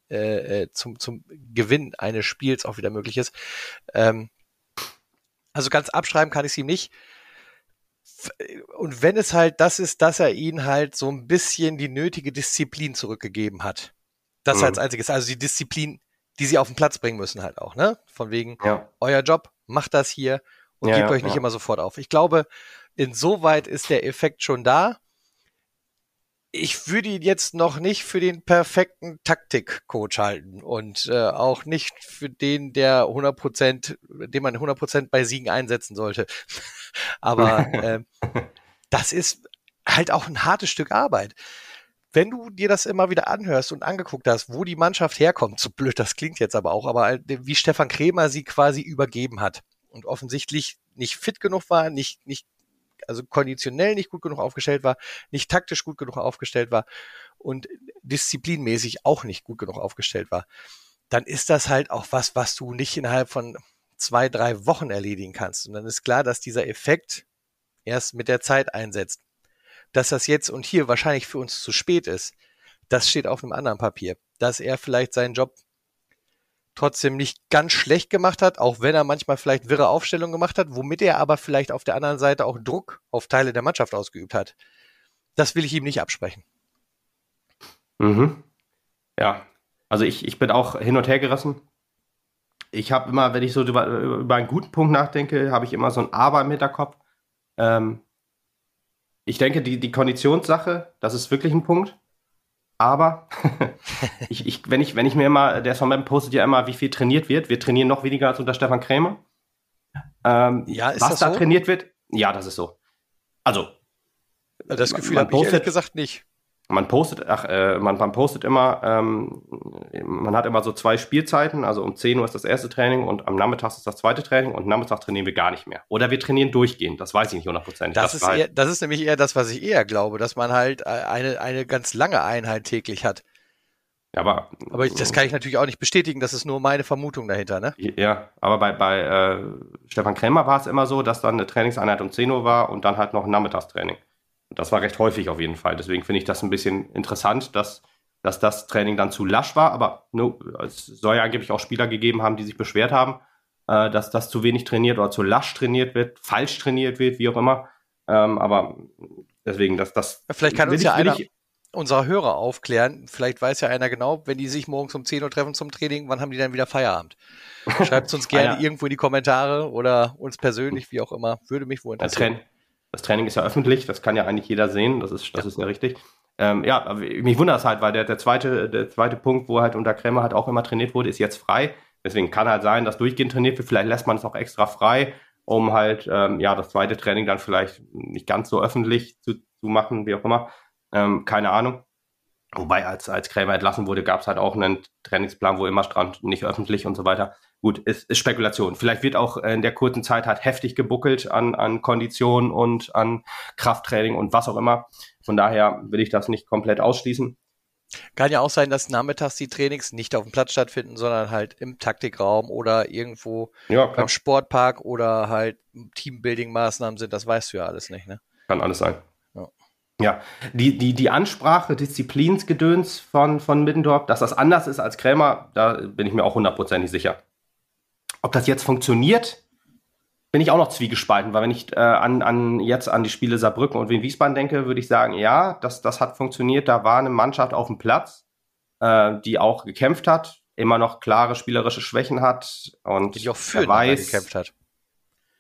äh, äh zum zum Gewinn eines Spiels auch wieder möglich ist. Ähm, also ganz abschreiben kann ich es ihm nicht. Und wenn es halt das ist, dass er ihnen halt so ein bisschen die nötige Disziplin zurückgegeben hat. Das mhm. als einziges. Also die Disziplin, die sie auf den Platz bringen müssen halt auch, ne? Von wegen, ja. euer Job, macht das hier und ja, gebt ja, euch nicht immer sofort auf. Ich glaube, insoweit ist der Effekt schon da. Ich würde ihn jetzt noch nicht für den perfekten Taktikcoach halten und äh, auch nicht für den, der 100 Prozent, den man 100 Prozent bei Siegen einsetzen sollte. Aber äh, das ist halt auch ein hartes Stück Arbeit. Wenn du dir das immer wieder anhörst und angeguckt hast, wo die Mannschaft herkommt, so blöd das klingt jetzt aber auch, aber wie Stefan Kremer sie quasi übergeben hat und offensichtlich nicht fit genug war, nicht, nicht also konditionell nicht gut genug aufgestellt war, nicht taktisch gut genug aufgestellt war und disziplinmäßig auch nicht gut genug aufgestellt war, dann ist das halt auch was, was du nicht innerhalb von zwei, drei Wochen erledigen kannst. Und dann ist klar, dass dieser Effekt erst mit der Zeit einsetzt. Dass das jetzt und hier wahrscheinlich für uns zu spät ist, das steht auf einem anderen Papier. Dass er vielleicht seinen Job trotzdem nicht ganz schlecht gemacht hat, auch wenn er manchmal vielleicht wirre Aufstellungen gemacht hat, womit er aber vielleicht auf der anderen Seite auch Druck auf Teile der Mannschaft ausgeübt hat. Das will ich ihm nicht absprechen. Mhm. Ja, also ich, ich bin auch hin und her gerissen. Ich habe immer, wenn ich so über, über einen guten Punkt nachdenke, habe ich immer so ein Aber im Hinterkopf. Ähm, ich denke, die, die Konditionssache, das ist wirklich ein Punkt. Aber ich, ich, wenn, ich, wenn ich mir immer, der Songman postet ja immer, wie viel trainiert wird. Wir trainieren noch weniger als unter Stefan Krämer. Ähm, ja, ist was das da so? trainiert wird, ja, das ist so. Also. Das Gefühl habe ich ehrlich gesagt nicht man postet, ach, äh, man, man postet immer, ähm, man hat immer so zwei Spielzeiten, also um 10 Uhr ist das erste Training und am Nachmittag ist das zweite Training und Nachmittag trainieren wir gar nicht mehr. Oder wir trainieren durchgehend, das weiß ich nicht hundertprozentig. Das, das, ist halt das ist nämlich eher das, was ich eher glaube, dass man halt äh, eine, eine ganz lange Einheit täglich hat. Aber, aber das kann ich natürlich auch nicht bestätigen, das ist nur meine Vermutung dahinter, ne? Ja, aber bei, bei äh, Stefan Krämer war es immer so, dass dann eine Trainingseinheit um 10 Uhr war und dann halt noch ein Nachmittagstraining. Das war recht häufig auf jeden Fall. Deswegen finde ich das ein bisschen interessant, dass, dass das Training dann zu lasch war. Aber no, es soll ja angeblich auch Spieler gegeben haben, die sich beschwert haben, äh, dass das zu wenig trainiert oder zu lasch trainiert wird, falsch trainiert wird, wie auch immer. Ähm, aber deswegen, dass das. Vielleicht kann uns ja einer unserer Hörer aufklären. Vielleicht weiß ja einer genau, wenn die sich morgens um 10 Uhr treffen zum Training, wann haben die dann wieder Feierabend? Schreibt es uns gerne ah, ja. irgendwo in die Kommentare oder uns persönlich, wie auch immer. Würde mich wohl interessieren. Das Training ist ja öffentlich, das kann ja eigentlich jeder sehen, das ist, das ja. ist ja richtig. Ähm, ja, aber mich wundert es halt, weil der, der, zweite, der zweite Punkt, wo halt unter Krämer halt auch immer trainiert wurde, ist jetzt frei. Deswegen kann halt sein, dass durchgehend trainiert wird. Vielleicht lässt man es auch extra frei, um halt ähm, ja das zweite Training dann vielleicht nicht ganz so öffentlich zu, zu machen, wie auch immer. Ähm, keine Ahnung. Wobei, als, als Krämer entlassen wurde, gab es halt auch einen Trainingsplan, wo immer Strand nicht öffentlich und so weiter. Gut, ist, ist Spekulation. Vielleicht wird auch in der kurzen Zeit halt heftig gebuckelt an, an Kondition und an Krafttraining und was auch immer. Von daher will ich das nicht komplett ausschließen. Kann ja auch sein, dass nachmittags die Trainings nicht auf dem Platz stattfinden, sondern halt im Taktikraum oder irgendwo ja, beim Sportpark oder halt Teambuilding-Maßnahmen sind. Das weißt du ja alles nicht, ne? Kann alles sein. Ja, die, die, die Ansprache, Disziplinsgedöns von, von Middendorf, dass das anders ist als Krämer, da bin ich mir auch hundertprozentig sicher. Ob das jetzt funktioniert, bin ich auch noch zwiegespalten, weil wenn ich äh, an, an jetzt an die Spiele Saarbrücken und Wien Wiesbaden denke, würde ich sagen, ja, das, das hat funktioniert. Da war eine Mannschaft auf dem Platz, äh, die auch gekämpft hat, immer noch klare spielerische Schwächen hat und die auch für weiß, gekämpft hat.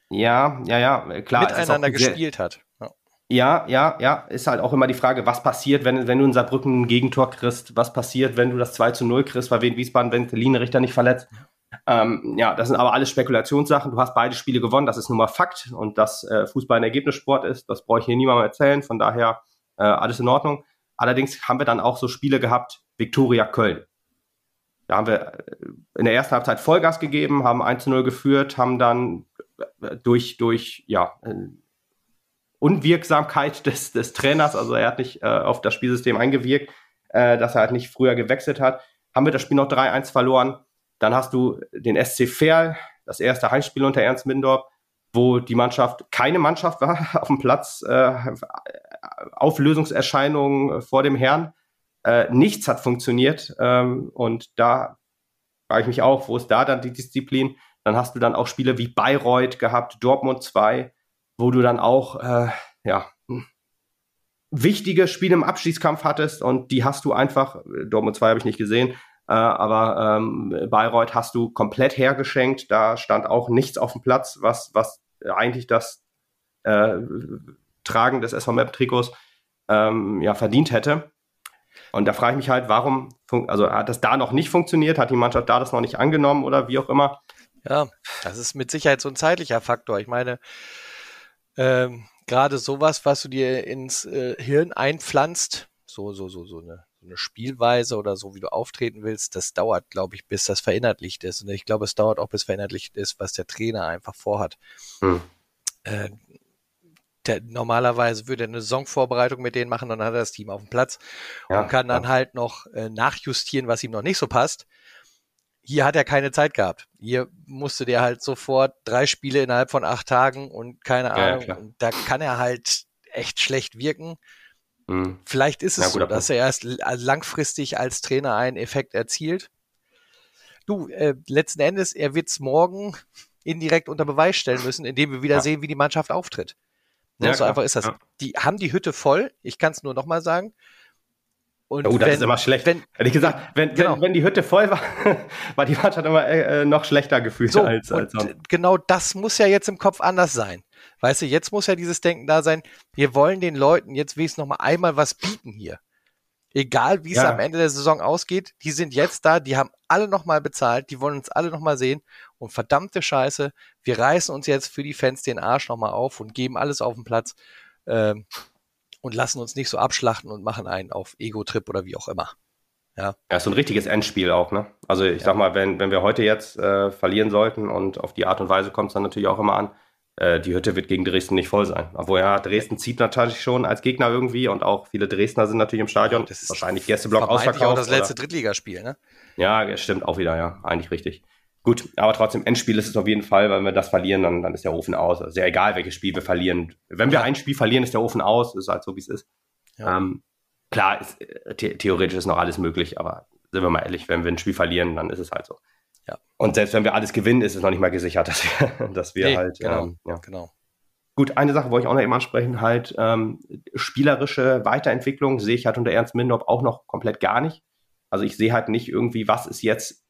Ja, ja, ja, klar. Miteinander gespielt hat. Ja, ja, ja, ist halt auch immer die Frage, was passiert, wenn, wenn du in Saarbrücken ein Gegentor kriegst, was passiert, wenn du das 2 zu 0 kriegst, weil wir in Wiesbaden, wenn Line Richter nicht verletzt. Ähm, ja, das sind aber alles Spekulationssachen. Du hast beide Spiele gewonnen, das ist nun mal Fakt und dass äh, Fußball ein Ergebnissport ist, das brauche ich hier niemandem erzählen, von daher äh, alles in Ordnung. Allerdings haben wir dann auch so Spiele gehabt, Viktoria Köln. Da haben wir äh, in der ersten Halbzeit Vollgas gegeben, haben 1 zu 0 geführt, haben dann äh, durch, durch ja, äh, Unwirksamkeit des, des Trainers, also er hat nicht äh, auf das Spielsystem eingewirkt, dass er halt nicht früher gewechselt hat, haben wir das Spiel noch 3-1 verloren. Dann hast du den SC Verl, das erste Heimspiel unter Ernst Mindorf, wo die Mannschaft keine Mannschaft war auf dem Platz, äh, Auflösungserscheinungen vor dem Herrn. Äh, nichts hat funktioniert ähm, und da frage ich mich auch, wo ist da dann die Disziplin? Dann hast du dann auch Spiele wie Bayreuth gehabt, Dortmund 2, wo du dann auch, äh, ja, wichtige Spiele im Abschießkampf hattest und die hast du einfach, Dortmund 2 habe ich nicht gesehen, äh, aber ähm, Bayreuth hast du komplett hergeschenkt. Da stand auch nichts auf dem Platz, was, was eigentlich das äh, Tragen des SV Map Trikots ähm, ja, verdient hätte. Und da frage ich mich halt, warum, also hat das da noch nicht funktioniert? Hat die Mannschaft da das noch nicht angenommen oder wie auch immer? Ja, das ist mit Sicherheit so ein zeitlicher Faktor. Ich meine, ähm, gerade sowas, was du dir ins äh, Hirn einpflanzt, so, so, so, so eine, so eine Spielweise oder so, wie du auftreten willst, das dauert, glaube ich, bis das verinnerlicht ist. Und ich glaube, es dauert auch, bis verinnerlicht ist, was der Trainer einfach vorhat. Hm. Äh, der, normalerweise würde er eine Saisonvorbereitung mit denen machen, dann hat er das Team auf dem Platz ja, und kann dann ja. halt noch äh, nachjustieren, was ihm noch nicht so passt. Hier hat er keine Zeit gehabt. Hier musste der halt sofort drei Spiele innerhalb von acht Tagen und keine ja, Ahnung. und da kann er halt echt schlecht wirken. Mhm. Vielleicht ist es so, dass er erst langfristig als Trainer einen Effekt erzielt. Du, äh, letzten Endes, er wird es morgen indirekt unter Beweis stellen müssen, indem wir wieder sehen, wie die Mannschaft auftritt. Ne, ja, so klar. einfach ist das. Ja. Die haben die Hütte voll, ich kann es nur nochmal sagen. Und oh, das wenn, ist immer schlecht. Wenn, Ehrlich gesagt, wenn, genau. wenn, wenn, die Hütte voll war, war die Mannschaft immer äh, noch schlechter gefühlt so, als, als sonst. Genau das muss ja jetzt im Kopf anders sein. Weißt du, jetzt muss ja dieses Denken da sein, wir wollen den Leuten jetzt wenigstens noch mal einmal was bieten hier. Egal, wie es ja. am Ende der Saison ausgeht, die sind jetzt da, die haben alle nochmal bezahlt, die wollen uns alle nochmal sehen. Und verdammte Scheiße, wir reißen uns jetzt für die Fans den Arsch nochmal auf und geben alles auf den Platz ähm, und lassen uns nicht so abschlachten und machen einen auf Ego-Trip oder wie auch immer. Ja. ja, so ein richtiges Endspiel auch, ne? Also ich ja. sag mal, wenn, wenn wir heute jetzt äh, verlieren sollten und auf die Art und Weise kommt es dann natürlich auch immer an, die Hütte wird gegen Dresden nicht voll sein. Obwohl ja, Dresden zieht natürlich schon als Gegner irgendwie und auch viele Dresdner sind natürlich im Stadion. Das ist wahrscheinlich Gästeblock ausverkauft. auch das letzte oder? Drittligaspiel, ne? Ja, stimmt auch wieder, ja, eigentlich richtig. Gut, aber trotzdem, Endspiel ist es auf jeden Fall, weil wir das verlieren, dann, dann ist der Ofen aus. Also sehr egal, welches Spiel wir verlieren. Wenn wir ein Spiel verlieren, ist der Ofen aus, ist halt so, wie es ist. Ja. Ähm, klar, ist, the theoretisch ist noch alles möglich, aber sind wir mal ehrlich, wenn wir ein Spiel verlieren, dann ist es halt so. Ja. Und selbst wenn wir alles gewinnen, ist es noch nicht mal gesichert, dass wir, dass wir nee, halt. Genau, ähm, ja. genau. Gut, eine Sache wollte ich auch noch eben ansprechen, halt ähm, spielerische Weiterentwicklung sehe ich halt unter Ernst Mindorp auch noch komplett gar nicht. Also ich sehe halt nicht irgendwie, was ist jetzt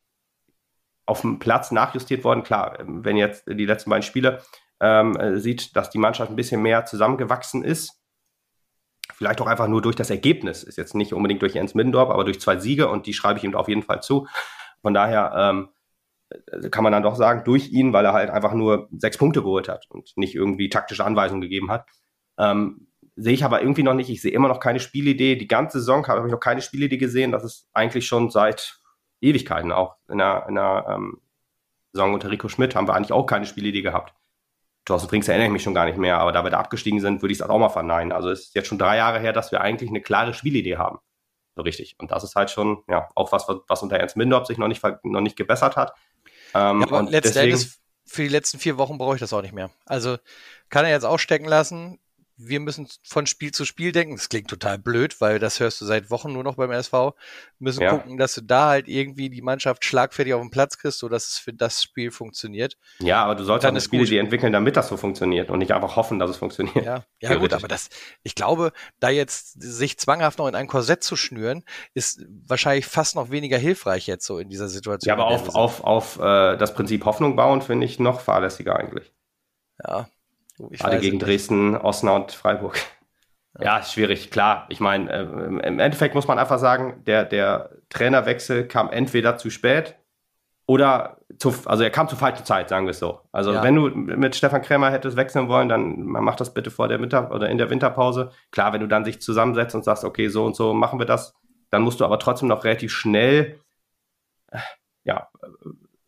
auf dem Platz nachjustiert worden. Klar, ähm, wenn jetzt die letzten beiden Spiele ähm, äh, sieht, dass die Mannschaft ein bisschen mehr zusammengewachsen ist, vielleicht auch einfach nur durch das Ergebnis, ist jetzt nicht unbedingt durch Ernst Middendorf, aber durch zwei Siege und die schreibe ich ihm auf jeden Fall zu. Von daher ähm, äh, kann man dann doch sagen, durch ihn, weil er halt einfach nur sechs Punkte geholt hat und nicht irgendwie taktische Anweisungen gegeben hat. Ähm, sehe ich aber irgendwie noch nicht. Ich sehe immer noch keine Spielidee. Die ganze Saison habe ich noch keine Spielidee gesehen. Das ist eigentlich schon seit Ewigkeiten auch. In der, in der ähm, Saison unter Rico Schmidt haben wir eigentlich auch keine Spielidee gehabt. Thorsten Trinks erinnere ich mich schon gar nicht mehr, aber da wir da abgestiegen sind, würde ich es auch mal verneinen. Also es ist jetzt schon drei Jahre her, dass wir eigentlich eine klare Spielidee haben. So richtig. Und das ist halt schon, ja, auch was, was unter Ernst Mindorp sich noch nicht, noch nicht gebessert hat. Ähm, ja, aber letztendlich für die letzten vier Wochen brauche ich das auch nicht mehr. Also kann er jetzt auch stecken lassen. Wir müssen von Spiel zu Spiel denken. Das klingt total blöd, weil das hörst du seit Wochen nur noch beim SV. müssen ja. gucken, dass du da halt irgendwie die Mannschaft schlagfertig auf den Platz kriegst, sodass es für das Spiel funktioniert. Ja, aber du solltest dann Spiele die entwickeln, damit das so funktioniert und nicht einfach hoffen, dass es funktioniert. Ja, ja gut, aber das, ich glaube, da jetzt sich zwanghaft noch in ein Korsett zu schnüren, ist wahrscheinlich fast noch weniger hilfreich jetzt so in dieser Situation. Ja, aber auf, auf, auf äh, das Prinzip Hoffnung bauen finde ich noch fahrlässiger eigentlich. Ja. Ich Gerade gegen Dresden, Osnabrück und Freiburg. Ja, ja schwierig, klar. Ich meine, äh, im Endeffekt muss man einfach sagen, der, der Trainerwechsel kam entweder zu spät oder zu, also er kam zur falschen Zeit, sagen wir es so. Also ja. wenn du mit Stefan Krämer hättest wechseln wollen, dann man macht das bitte vor der Winter oder in der Winterpause. Klar, wenn du dann sich zusammensetzt und sagst, okay, so und so machen wir das, dann musst du aber trotzdem noch relativ schnell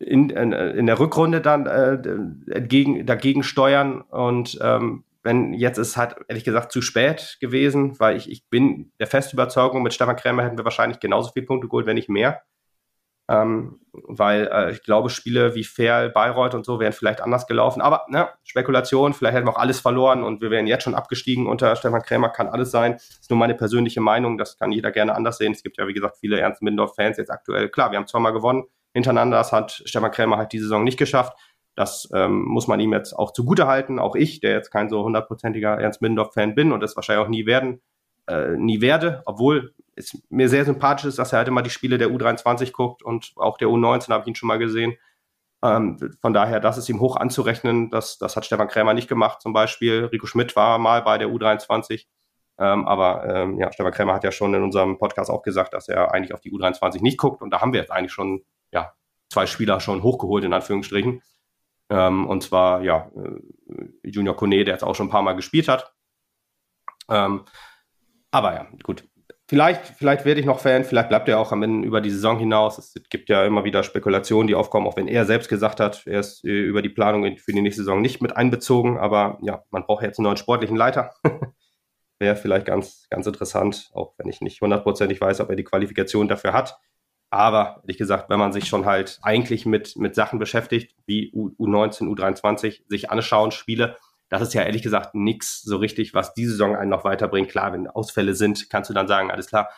in, in, in der Rückrunde dann äh, entgegen, dagegen steuern. Und ähm, wenn jetzt ist halt ehrlich gesagt zu spät gewesen, weil ich, ich bin der festen Überzeugung, mit Stefan Krämer hätten wir wahrscheinlich genauso viele Punkte geholt, wenn nicht mehr. Ähm, weil äh, ich glaube, Spiele wie Fair, Bayreuth und so wären vielleicht anders gelaufen. Aber ne, Spekulation, vielleicht hätten wir auch alles verloren und wir wären jetzt schon abgestiegen unter Stefan Krämer, kann alles sein. Das ist nur meine persönliche Meinung, das kann jeder gerne anders sehen. Es gibt ja, wie gesagt, viele Ernst Mindorf-Fans jetzt aktuell. Klar, wir haben zweimal gewonnen hintereinander, das hat Stefan Krämer halt die Saison nicht geschafft. Das ähm, muss man ihm jetzt auch zugute halten. Auch ich, der jetzt kein so hundertprozentiger Ernst Mindorf-Fan bin und das wahrscheinlich auch nie werden, äh, nie werde, obwohl es mir sehr sympathisch ist, dass er halt immer die Spiele der U23 guckt und auch der U19 habe ich ihn schon mal gesehen. Ähm, von daher, das ist ihm hoch anzurechnen. Das, das hat Stefan Krämer nicht gemacht zum Beispiel. Rico Schmidt war mal bei der U23. Ähm, aber ähm, ja, Stefan Krämer hat ja schon in unserem Podcast auch gesagt, dass er eigentlich auf die U23 nicht guckt. Und da haben wir jetzt eigentlich schon ja, zwei Spieler schon hochgeholt, in Anführungsstrichen. Ähm, und zwar ja, äh, Junior Kone, der jetzt auch schon ein paar Mal gespielt hat. Ähm, aber ja, gut. Vielleicht, vielleicht werde ich noch Fan, vielleicht bleibt er auch am Ende über die Saison hinaus. Es gibt ja immer wieder Spekulationen, die aufkommen, auch wenn er selbst gesagt hat, er ist äh, über die Planung für die nächste Saison nicht mit einbezogen. Aber ja, man braucht jetzt einen neuen sportlichen Leiter. Wäre vielleicht ganz, ganz interessant, auch wenn ich nicht hundertprozentig weiß, ob er die Qualifikation dafür hat. Aber ehrlich gesagt, wenn man sich schon halt eigentlich mit, mit Sachen beschäftigt, wie U, U19, U23, sich anschauen, Spiele, das ist ja ehrlich gesagt nichts so richtig, was die Saison einen noch weiterbringt. Klar, wenn Ausfälle sind, kannst du dann sagen, alles klar,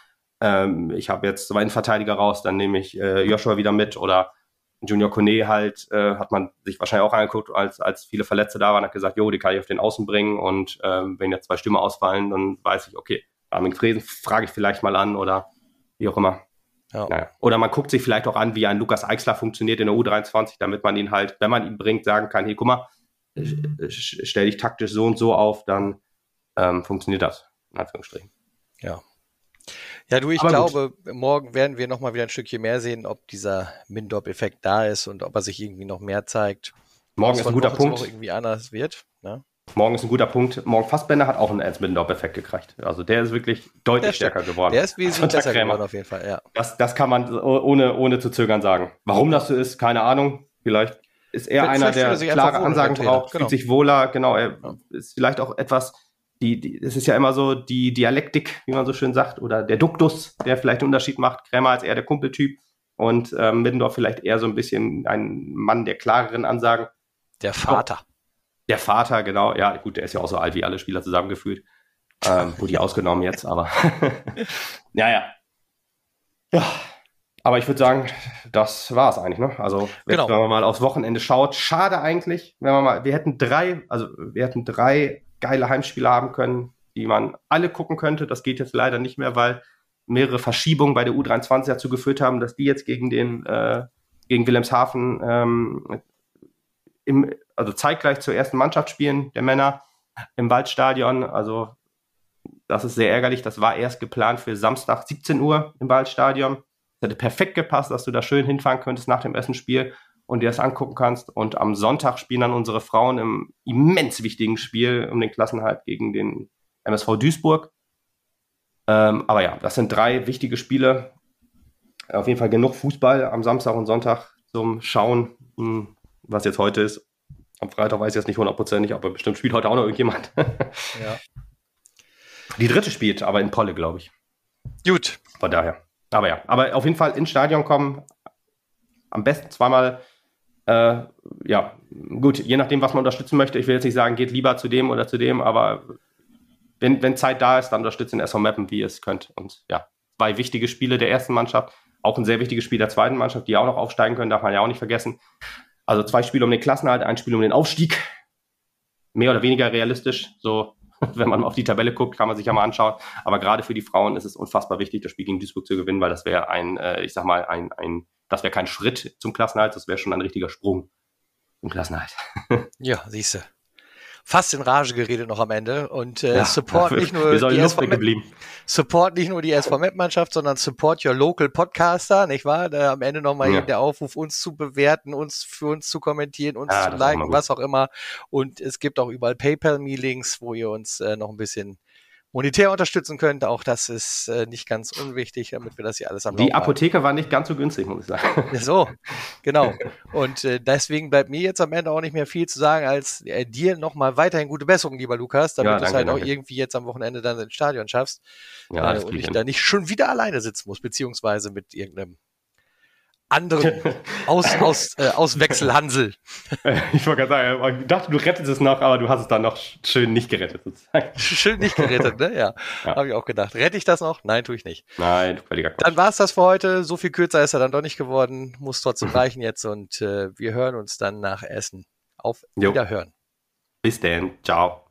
ähm, ich habe jetzt zwei Verteidiger raus, dann nehme ich äh, Joshua wieder mit oder Junior Kone halt, äh, hat man sich wahrscheinlich auch angeguckt, als, als viele Verletzte da waren, hat gesagt, jo, die kann ich auf den Außen bringen und ähm, wenn jetzt zwei Stimme ausfallen, dann weiß ich, okay, Armin Fresen frage ich vielleicht mal an oder wie auch immer. Ja. Naja. Oder man guckt sich vielleicht auch an, wie ein Lukas Eichsler funktioniert in der U23, damit man ihn halt, wenn man ihn bringt, sagen kann, hey, guck mal, stell dich taktisch so und so auf, dann ähm, funktioniert das, in Anführungsstrichen. Ja. Ja, du, ich Aber glaube, gut. morgen werden wir nochmal wieder ein Stückchen mehr sehen, ob dieser Mindop-Effekt da ist und ob er sich irgendwie noch mehr zeigt. Morgen ist ein guter Woche Punkt. irgendwie anders wird. Ne? Morgen ist ein guter Punkt. Morgen Fassbender hat auch einen Ernst Mindop-Effekt gekriegt. Also der ist wirklich deutlich stärker geworden. Der ist wesentlich besser geworden auf jeden Fall, ja. Das, das kann man ohne, ohne zu zögern sagen. Warum das so ist, keine Ahnung. Vielleicht ist er einer, der klare Ansagen braucht, genau. fühlt sich wohler, genau, er ist vielleicht auch etwas, die, die, es ist ja immer so die Dialektik, wie man so schön sagt, oder der Duktus, der vielleicht einen Unterschied macht. Krämer als eher der Kumpeltyp und ähm, Middendorf vielleicht eher so ein bisschen ein Mann der klareren Ansagen. Der Vater. Der Vater, genau. Ja, gut, der ist ja auch so alt wie alle Spieler zusammengefühlt. Ähm, wo die ausgenommen jetzt, aber ja, ja. Ja, aber ich würde sagen, das war es eigentlich. Ne? Also genau. wenn man mal aufs Wochenende schaut, schade eigentlich, wenn man mal, wir hätten drei, also wir hätten drei geile Heimspiele haben können, die man alle gucken könnte. Das geht jetzt leider nicht mehr, weil mehrere Verschiebungen bei der U23 dazu geführt haben, dass die jetzt gegen den äh, gegen Wilhelmshaven ähm, im, also zeitgleich zur ersten Mannschaft spielen, der Männer im Waldstadion. Also das ist sehr ärgerlich. Das war erst geplant für Samstag 17 Uhr im Waldstadion. Das hätte perfekt gepasst, dass du da schön hinfahren könntest nach dem ersten Spiel und dir das angucken kannst. Und am Sonntag spielen dann unsere Frauen im immens wichtigen Spiel um den Klassenhalt gegen den MSV Duisburg. Ähm, aber ja, das sind drei wichtige Spiele. Auf jeden Fall genug Fußball am Samstag und Sonntag zum Schauen, hm, was jetzt heute ist. Am Freitag weiß ich jetzt nicht hundertprozentig, aber bestimmt spielt heute auch noch irgendjemand. ja. Die dritte spielt aber in Polle, glaube ich. Gut. Von daher. Aber ja, aber auf jeden Fall ins Stadion kommen. Am besten zweimal. Äh, ja, gut, je nachdem, was man unterstützen möchte. Ich will jetzt nicht sagen, geht lieber zu dem oder zu dem, aber wenn, wenn Zeit da ist, dann unterstützt den SV Mappen, wie ihr es könnt. Und ja, zwei wichtige Spiele der ersten Mannschaft, auch ein sehr wichtiges Spiel der zweiten Mannschaft, die auch noch aufsteigen können, darf man ja auch nicht vergessen. Also zwei Spiele um den Klassenhalt, ein Spiel um den Aufstieg. Mehr oder weniger realistisch, so wenn man auf die Tabelle guckt, kann man sich ja mal anschauen. Aber gerade für die Frauen ist es unfassbar wichtig, das Spiel gegen Duisburg zu gewinnen, weil das wäre ein, äh, ich sag mal, ein, ein, das wäre kein Schritt zum Klassenhalt, das wäre schon ein richtiger Sprung zum Klassenhalt. ja, siehst du fast in Rage geredet noch am Ende und äh, ja, support nicht nur die SV geblieben. Support nicht nur die SV Mannschaft, sondern support your local Podcaster, nicht wahr? Da am Ende nochmal ja. der Aufruf, uns zu bewerten, uns für uns zu kommentieren, uns ja, zu liken, was auch immer. Und es gibt auch überall PayPal-Me-Links, wo ihr uns äh, noch ein bisschen monetär unterstützen könnt. Auch das ist äh, nicht ganz unwichtig, damit wir das hier alles am Die Apotheke war nicht ganz so günstig, muss ich sagen. So, genau. Und äh, deswegen bleibt mir jetzt am Ende auch nicht mehr viel zu sagen, als äh, dir nochmal weiterhin gute Besserung, lieber Lukas, damit ja, du es halt danke. auch irgendwie jetzt am Wochenende dann ins Stadion schaffst. Ja, äh, und ich da nicht schon wieder alleine sitzen muss, beziehungsweise mit irgendeinem anderen aus, aus, äh, aus Wechselhansel. Ich wollte gerade sagen, ich dachte, du rettest es noch, aber du hast es dann noch schön nicht gerettet. Sozusagen. Schön nicht gerettet, ne? Ja, ja. habe ich auch gedacht. Rette ich das noch? Nein, tue ich nicht. Nein, völliger Quatsch. Dann war es das für heute. So viel kürzer ist er dann doch nicht geworden. Muss trotzdem reichen jetzt und äh, wir hören uns dann nach Essen. Auf jo. Wiederhören. Bis dann. Ciao.